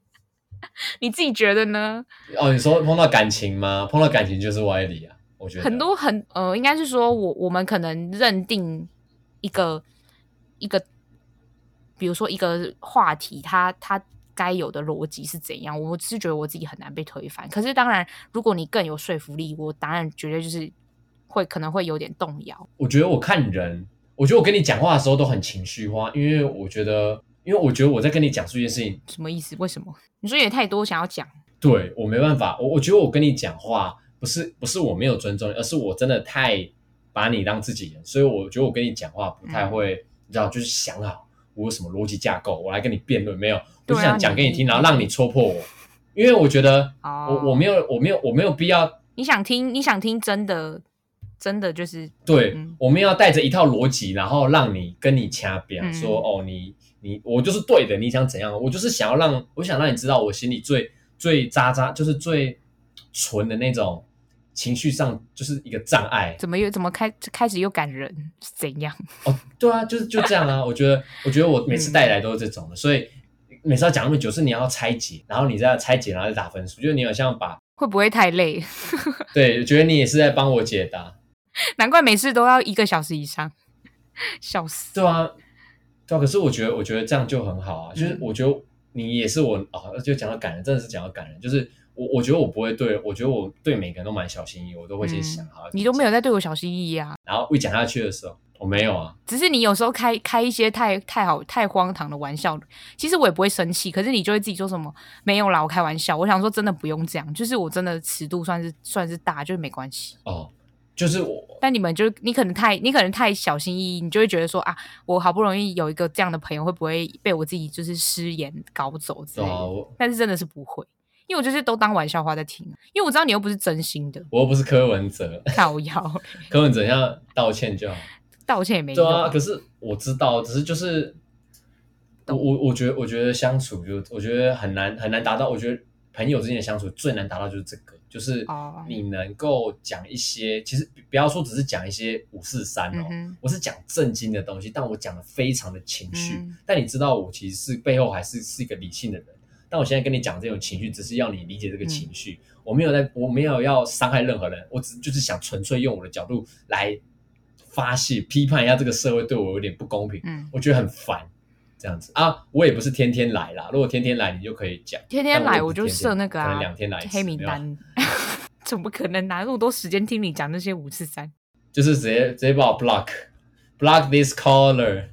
你自己觉得呢？哦，你说碰到感情吗？碰到感情就是歪理啊。我觉得很多很呃，应该是说我我们可能认定一个一个，比如说一个话题，它它该有的逻辑是怎样？我是觉得我自己很难被推翻。可是当然，如果你更有说服力，我当然绝对就是会可能会有点动摇。我觉得我看人，我觉得我跟你讲话的时候都很情绪化，因为我觉得，因为我觉得我在跟你讲述一件事情，什么意思？为什么？你说也太多想要讲？对，我没办法，我我觉得我跟你讲话。不是不是我没有尊重你，而是我真的太把你当自己人，所以我觉得我跟你讲话不太会，嗯、你知道，就是想好我有什么逻辑架构，我来跟你辩论，没有，我就想讲给你听，然后让你戳破我，因为我觉得我、哦、我没有我没有我没有必要，你想听你想听真的真的就是对，嗯、我们要带着一套逻辑，然后让你跟你掐边、嗯、说哦，你你我就是对的，你想怎样？我就是想要让我想让你知道我心里最最渣渣，就是最纯的那种。情绪上就是一个障碍，怎么又怎么开开始又感人？怎样？哦，对啊，就是就这样啊。我觉得，我觉得我每次带来都是这种的，嗯、所以每次要讲那么久，是你要拆解，然后你再拆解，然后再打分数。就是你好像把会不会太累？对，觉得你也是在帮我解答。难怪每次都要一个小时以上，笑死。对啊，对啊。可是我觉得，我觉得这样就很好啊。就是我觉得你也是我哦，就讲到感人，真的是讲到感人，就是。我我觉得我不会对，我觉得我对每个人都蛮小心翼翼，我都会先想好、嗯。你都没有在对我小心翼翼啊？然后一讲下去的时候，我没有啊。只是你有时候开开一些太太好太荒唐的玩笑，其实我也不会生气，可是你就会自己说什么没有啦，我开玩笑。我想说真的不用这样，就是我真的尺度算是算是大，就是没关系。哦，就是我。但你们就你可能太你可能太小心翼翼，你就会觉得说啊，我好不容易有一个这样的朋友，会不会被我自己就是失言搞走之类的？哦、但是真的是不会。因为我就是都当玩笑话在听，因为我知道你又不是真心的，我又不是柯文哲，造谣，柯文哲要道歉就好，道歉也没用。对啊，可是我知道，只是就是我我我觉得我觉得相处就我觉得很难很难达到，我觉得朋友之间的相处最难达到就是这个，就是你能够讲一些，oh. 其实不要说只是讲一些五四三哦，我是讲正经的东西，但我讲的非常的情绪，嗯、但你知道我其实是背后还是是一个理性的人。但我现在跟你讲这种情绪，只是要你理解这个情绪。嗯、我没有在，我没有要伤害任何人，我只就是想纯粹用我的角度来发泄、批判一下这个社会对我有点不公平。嗯，我觉得很烦这样子啊。我也不是天天来啦，如果天天来，你就可以讲。天天来我就设那个啊，两天来黑名单。怎么可能拿那么多时间听你讲那些五次三？就是直接直接把我 block block this caller。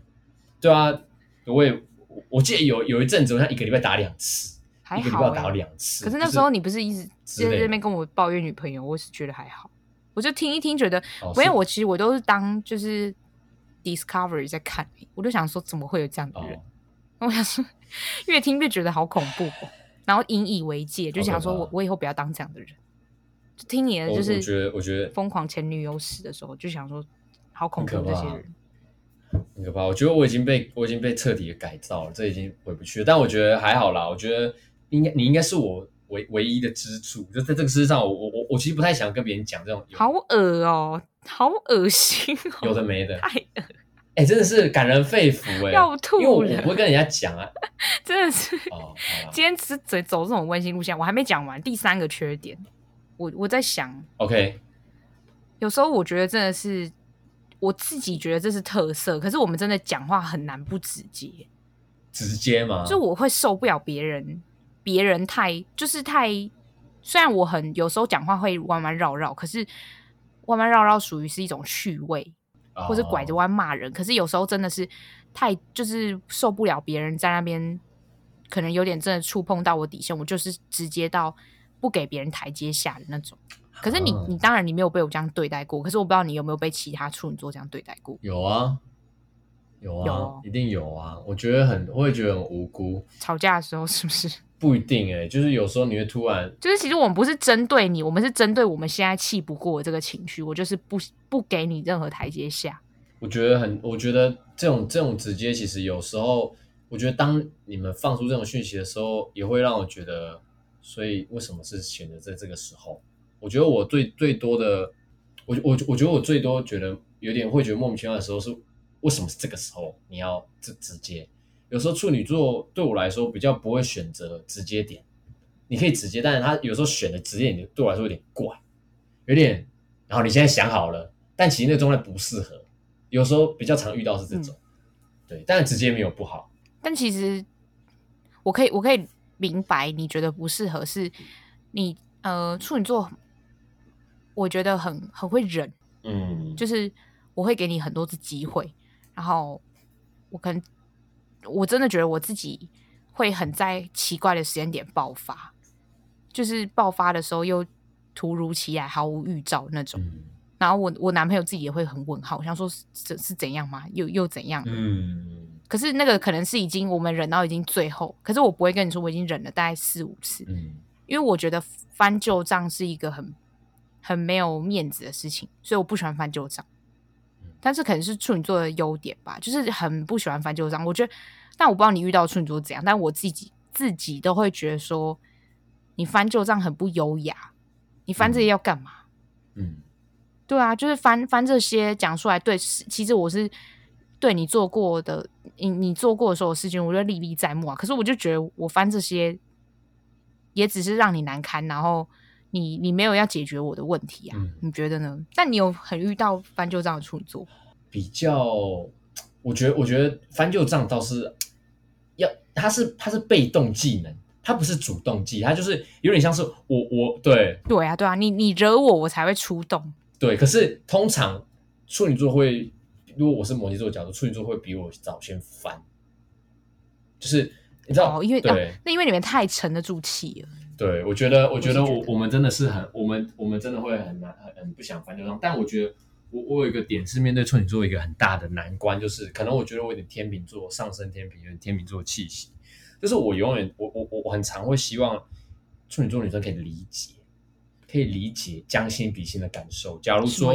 对啊，我也。我记得有有一阵子，我像一个礼拜打两次，还好欸、一个礼拜打两次。可是那时候你不是一直在这边跟我抱怨女朋友，我是觉得还好。我就听一听，觉得，因为、哦、我其实我都是当就是 Discovery 在看，我就想说怎么会有这样的人？哦、我想说 越听越觉得好恐怖，然后引以为戒，就想说我我以后不要当这样的人。就听你的，就是我觉得我觉得疯狂前女友史的时候，就想说好恐怖这些人。很可怕，我觉得我已经被我已经被彻底的改造了，这已经回不去了。但我觉得还好啦，我觉得应该你应该是我唯唯一的支柱，就在这个世界上，我我我我其实不太想跟别人讲这种。好恶哦，好恶心哦，有的没的，太恶，哎、欸，真的是感人肺腑哎，要吐了，因为我不会跟人家讲啊，真的是。哦，今天只是走走这种温馨路线，我还没讲完第三个缺点，我我在想，OK，有时候我觉得真的是。我自己觉得这是特色，可是我们真的讲话很难不直接，直接吗？就我会受不了别人，别人太就是太，虽然我很有时候讲话会弯弯绕绕，可是弯弯绕绕属于是一种趣味，或者拐着弯骂人。Oh. 可是有时候真的是太就是受不了别人在那边，可能有点真的触碰到我底线，我就是直接到不给别人台阶下的那种。可是你，你当然你没有被我这样对待过。可是我不知道你有没有被其他处女座这样对待过。有啊，有啊，有一定有啊。我觉得很，我会觉得很无辜。吵架的时候是不是？不一定哎、欸，就是有时候你会突然，就是其实我们不是针对你，我们是针对我们现在气不过这个情绪，我就是不不给你任何台阶下。我觉得很，我觉得这种这种直接，其实有时候，我觉得当你们放出这种讯息的时候，也会让我觉得，所以为什么是选择在这个时候？我觉得我最最多的，我我我觉得我最多觉得有点会觉得莫名其妙的时候是，为什么是这个时候你要直直接？有时候处女座对我来说比较不会选择直接点，你可以直接，但是他有时候选的直接点对我来说有点怪，有点，然后你现在想好了，但其实那个状态不适合，有时候比较常遇到是这种，嗯、对，但直接没有不好，但其实我可以我可以明白你觉得不适合是你呃处女座，我觉得很很会忍，嗯，就是我会给你很多次机会，然后我可能。我真的觉得我自己会很在奇怪的时间点爆发，就是爆发的时候又突如其来、毫无预兆那种。嗯、然后我我男朋友自己也会很问号，我想说是是怎样吗？又又怎样？嗯。可是那个可能是已经我们忍到已经最后，可是我不会跟你说我已经忍了大概四五次，嗯。因为我觉得翻旧账是一个很很没有面子的事情，所以我不喜欢翻旧账。但是可能是处女座的优点吧，就是很不喜欢翻旧账。我觉得，但我不知道你遇到处女座怎样，但我自己自己都会觉得说，你翻旧账很不优雅。你翻这些要干嘛？嗯，对啊，就是翻翻这些讲出来，对，其实我是对你做过的，你你做过的所有事情，我就历历在目啊。可是我就觉得，我翻这些也只是让你难堪，然后。你你没有要解决我的问题啊？嗯、你觉得呢？但你有很遇到翻旧账的处女座？比较，我觉得我觉得翻旧账倒是要，它是它是被动技能，它不是主动技，它就是有点像是我我对对啊对啊，你你惹我我才会出动。对，可是通常处女座会，如果我是摩羯座的角度，处女座会比我早先翻，就是你知道，哦、因为对、啊，那因为你们太沉得住气了。对，我觉得，我觉得我我们真的是很，我们我们真的会很难很很不想翻旧账。但我觉得我我有一个点是面对处女座一个很大的难关，就是可能我觉得我有点天秤座上升天秤，有点天秤座气息，就是我永远我我我我很常会希望处女座女生可以理解，可以理解将心比心的感受。假如说？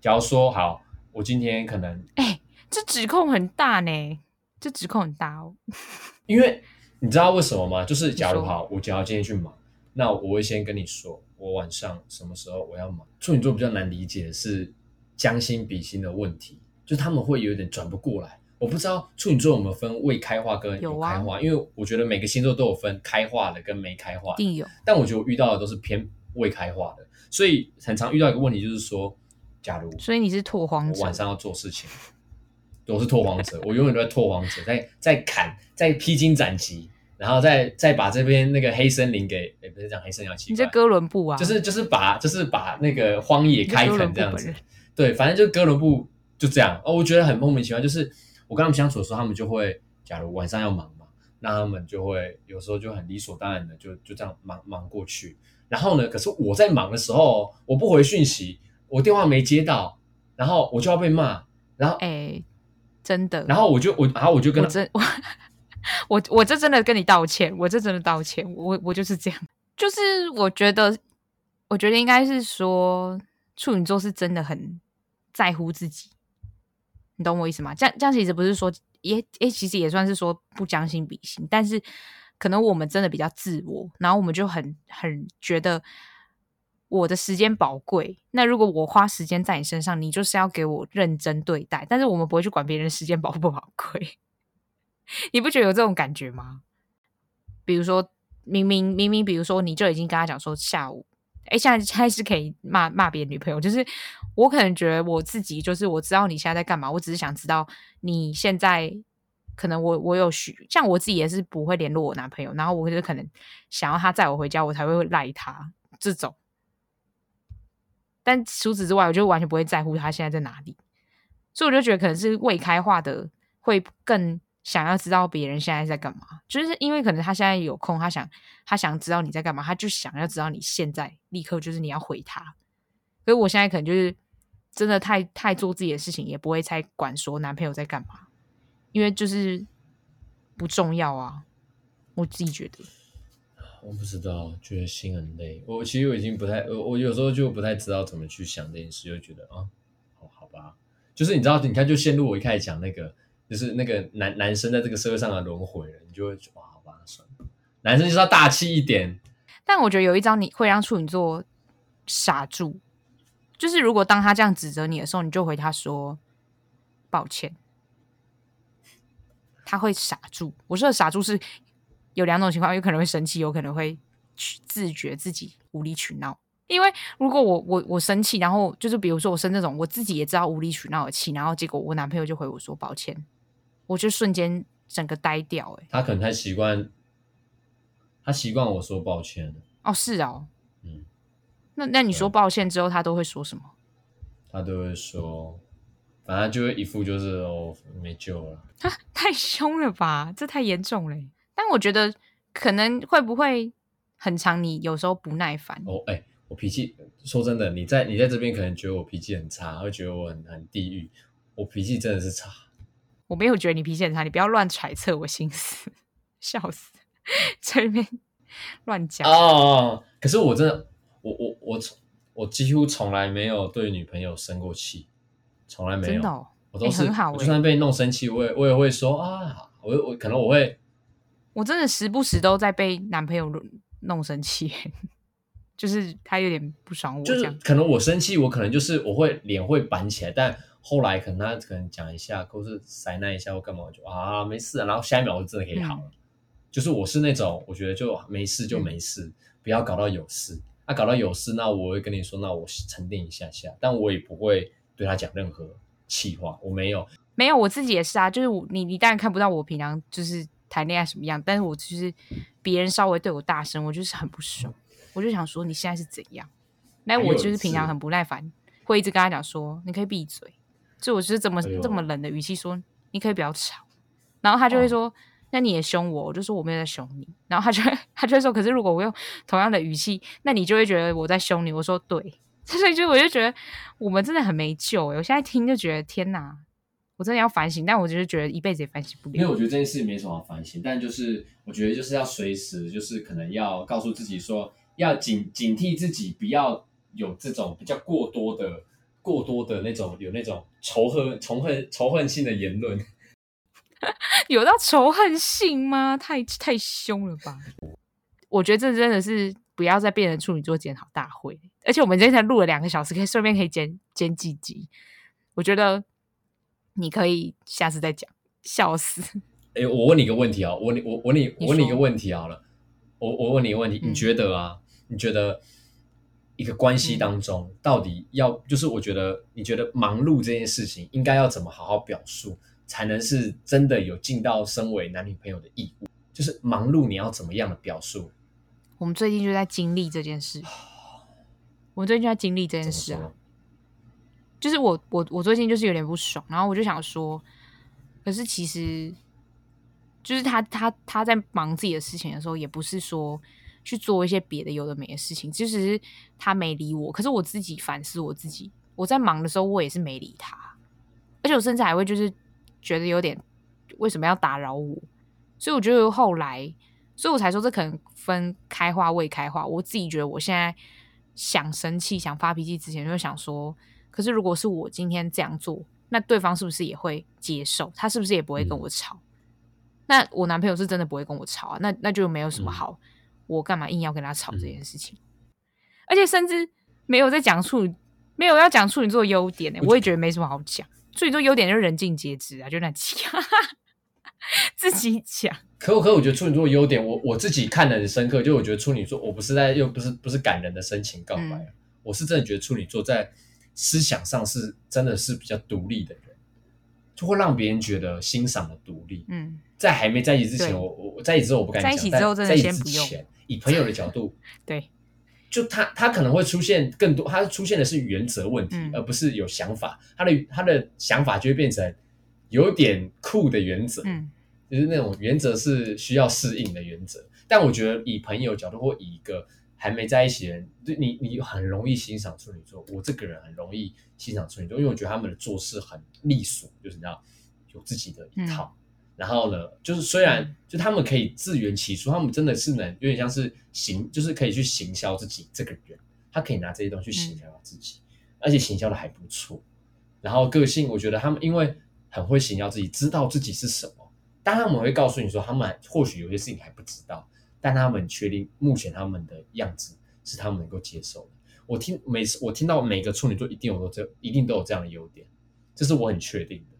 假如说好，我今天可能，哎、欸，这指控很大呢，这指控很大哦，因为。你知道为什么吗？就是假如好，我假如今天去忙，那我会先跟你说，我晚上什么时候我要忙。处女座比较难理解的是将心比心的问题，就他们会有点转不过来。我不知道处女座有没有分未开化跟有开化，啊、因为我觉得每个星座都有分开化的跟没开化的。一定有。但我觉得我遇到的都是偏未开化的，所以很常遇到一个问题，就是说，假如所以你是拓荒者，我晚上要做事情。我是拓荒者，我永远都在拓荒者，在在砍，在披荆斩棘，然后再再把这边那个黑森林给，也不是讲黑森林，要奇怪，你这哥伦布啊，就是就是把就是把那个荒野开垦这样子，对，反正就哥伦布就这样哦，我觉得很莫名其妙，就是我跟他们相处的时候，他们就会，假如晚上要忙嘛，那他们就会有时候就很理所当然的就就这样忙忙过去，然后呢，可是我在忙的时候，我不回讯息，我电话没接到，然后我就要被骂，然后哎。欸真的，然后我就我，然后我就跟他我真我我我这真的跟你道歉，我这真的道歉，我我就是这样，就是我觉得，我觉得应该是说处女座是真的很在乎自己，你懂我意思吗？这样这样其实不是说也也其实也算是说不将心比心，但是可能我们真的比较自我，然后我们就很很觉得。我的时间宝贵，那如果我花时间在你身上，你就是要给我认真对待。但是我们不会去管别人的时间宝 不宝贵，你不觉得有这种感觉吗？比如说，明明明明，比如说，你就已经跟他讲说下午，哎，现在现在是可以骂骂别人女朋友，就是我可能觉得我自己就是我知道你现在在干嘛，我只是想知道你现在可能我我有许像我自己也是不会联络我男朋友，然后我就可能想要他载我回家，我才会赖他这种。但除此之外，我就完全不会在乎他现在在哪里，所以我就觉得可能是未开化的会更想要知道别人现在在干嘛，就是因为可能他现在有空，他想他想知道你在干嘛，他就想要知道你现在立刻就是你要回他。所以我现在可能就是真的太太做自己的事情，也不会太管说男朋友在干嘛。因为就是不重要啊，我自己觉得。我不知道，觉得心很累。我其实我已经不太，我我有时候就不太知道怎么去想这件事，就觉得啊，好好吧，就是你知道，你看就陷入我一开始讲那个，就是那个男男生在这个社会上的轮回了，你就会哇，好吧，算了，男生就是要大气一点。但我觉得有一招你会让处女座傻住，就是如果当他这样指责你的时候，你就回他说抱歉，他会傻住。我说的傻住是。有两种情况，有可能会生气，有可能会去自觉自己无理取闹。因为如果我我我生气，然后就是比如说我生那种我自己也知道无理取闹的气，然后结果我男朋友就回我说抱歉，我就瞬间整个呆掉。哎，他可能太习惯，他习惯我说抱歉。哦，是哦，嗯，那那你说抱歉之后，他都会说什么？他都会说，反正就会一副就是哦没救了。他太凶了吧？这太严重了。但我觉得可能会不会很长，你有时候不耐烦哦。哎、欸，我脾气说真的，你在你在这边可能觉得我脾气很差，会觉得我很很地狱。我脾气真的是差。我没有觉得你脾气很差，你不要乱揣测我心思，笑死，在那边乱讲哦。可是我真的，我我我我几乎从来没有对女朋友生过气，从来没有。真的、哦，我都是、欸、很好、欸。就算被弄生气，我也我也会说啊，我我可能我会。我真的时不时都在被男朋友弄生气，就是他有点不爽我。就是可能我生气，我可能就是我会脸会板起来，但后来可能他可能讲一下，或是塞那一下，或干嘛，我就啊没事，然后下一秒我就真的可以好了。嗯、就是我是那种我觉得就没事就没事，嗯、不要搞到有事。那、啊、搞到有事，那我会跟你说，那我沉淀一下下，但我也不会对他讲任何气话。我没有，没有，我自己也是啊。就是我你你当然看不到我平常就是。谈恋爱什么样？但是我就是别人稍微对我大声，我就是很不爽。我就想说你现在是怎样？那我就是平常很不耐烦，会一直跟他讲说你可以闭嘴。就我就是这么、哎、这么冷的语气说你可以不要吵。然后他就会说、哦、那你也凶我，我就说我没有在凶你。然后他就会他就会说可是如果我用同样的语气，那你就会觉得我在凶你。我说对，所以就我就觉得我们真的很没救。我现在听就觉得天哪。我真的要反省，但我就是觉得一辈子也反省不了。因为我觉得这件事没什么好反省，但就是我觉得就是要随时就是可能要告诉自己说，要警警惕自己，不要有这种比较过多的、过多的那种有那种仇恨、仇恨、仇恨性的言论。有到仇恨性吗？太太凶了吧！我觉得这真的是不要再变成处女座检讨大会，而且我们今天才录了两个小时，可以顺便可以剪剪几集。我觉得。你可以下次再讲，笑死！哎、欸，我问你一个问题啊，我问你，我问你，我问你一个问题好了，我我问你一个问题，嗯、你觉得啊，你觉得一个关系当中，到底要、嗯、就是我觉得，你觉得忙碌这件事情应该要怎么好好表述，才能是真的有尽到身为男女朋友的义务？就是忙碌你要怎么样的表述？我们最近就在经历这件事，我们最近就在经历这件事啊。就是我我我最近就是有点不爽，然后我就想说，可是其实，就是他他他在忙自己的事情的时候，也不是说去做一些别的有的没的事情，其实他没理我。可是我自己反思我自己，我在忙的时候，我也是没理他，而且我甚至还会就是觉得有点为什么要打扰我？所以我觉得后来，所以我才说这可能分开化未开化。我自己觉得我现在想生气、想发脾气之前，就想说。可是，如果是我今天这样做，那对方是不是也会接受？他是不是也不会跟我吵？嗯、那我男朋友是真的不会跟我吵啊？那那就没有什么好，嗯、我干嘛硬要跟他吵这件事情？嗯、而且甚至没有在讲处，没有要讲处女座优点呢、欸。我也觉得没什么好讲。处女座优点就是人尽皆知啊，就那几个，自己讲。可我可我觉得处女座优点，我我自己看得很深刻。就我觉得处女座，我不是在又不是不是感人的深情告白、我是真的觉得处女座在。思想上是真的是比较独立的人，就会让别人觉得欣赏的独立。嗯，在还没在一起之前，我我我在一起之后我不敢讲，在一起之后真的先不用。以朋友的角度，对，就他他可能会出现更多，他出现的是原则问题，嗯、而不是有想法。他的他的想法就会变成有点酷的原则，嗯，就是那种原则是需要适应的原则。但我觉得以朋友角度或以一个。还没在一起的人，就你，你很容易欣赏处女座。我这个人很容易欣赏处女座，因为我觉得他们的做事很利索，就是你知道有自己的一套。然后呢，就是虽然就他们可以自圆其说，他们真的是能有点像是行，就是可以去行销自己这个人，他可以拿这些东西去行销他自己，嗯、而且行销的还不错。然后个性，我觉得他们因为很会行销自己，知道自己是什么，但他们会告诉你说，他们或许有些事情还不知道，但他们确定目前他们的样子是他们能够接受的。我听每次我听到每个处女座一定有这一定都有这样的优点，这是我很确定的。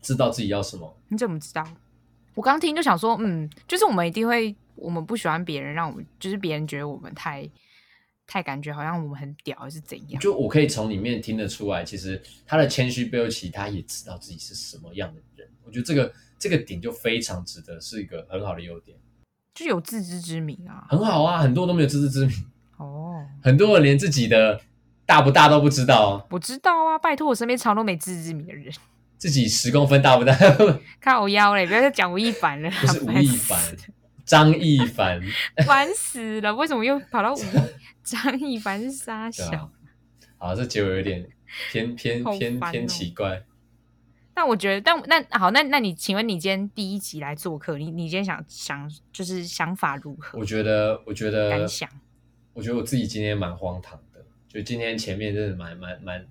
知道自己要什么？你怎么知道？我刚听就想说，嗯，就是我们一定会，我们不喜欢别人让我们，就是别人觉得我们太太感觉好像我们很屌，还是怎样？就我可以从里面听得出来，其实他的谦虚背后，其实他也知道自己是什么样的人。我觉得这个这个点就非常值得，是一个很好的优点，就有自知之明啊，很好啊，很多人都没有自知之明哦，很多人连自己的大不大都不知道。我知道啊，拜托，我身边超多没自知之明的人。自己十公分大不大？看我腰嘞！不要再讲吴亦凡了。不是 吴亦凡，张亦凡。烦死了！为什么又跑到吴？张亦凡是沙小。好、啊，这结尾有点偏偏偏偏奇怪。但我觉得，但那好，那那你，请问你今天第一集来做客，你你今天想想就是想法如何？我觉得，我觉得感想。我觉得我自己今天蛮荒唐的，就今天前面真的蛮蛮蛮。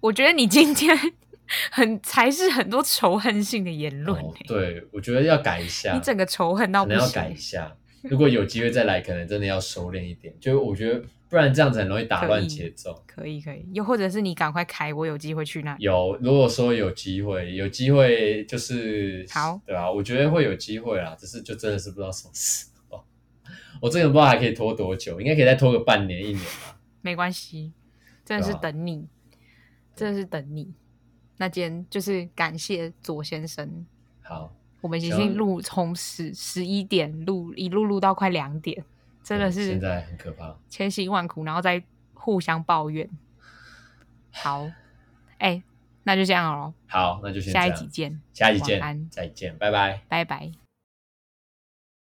我觉得你今天。很才是很多仇恨性的言论、欸哦，对，我觉得要改一下。你整个仇恨到不行，可能要改一下。如果有机会再来，可能真的要收敛一点。就我觉得，不然这样子很容易打乱节奏。可以，可以，又或者是你赶快开，我有机会去那。有，如果说有机会，有机会就是好，对啊，我觉得会有机会啦，只是就真的是不知道什么时候。我这个不知道还可以拖多久，应该可以再拖个半年、一年吧。没关系，真的是等你，真的是等你。那今天就是感谢左先生。好，我们已经录从十十一点录一路录到快两点，真的是现在很可怕，千辛万苦，然后再互相抱怨。好，哎、欸，那就这样喽。好，那就先下一集见，下一集见，再见，拜拜，拜拜。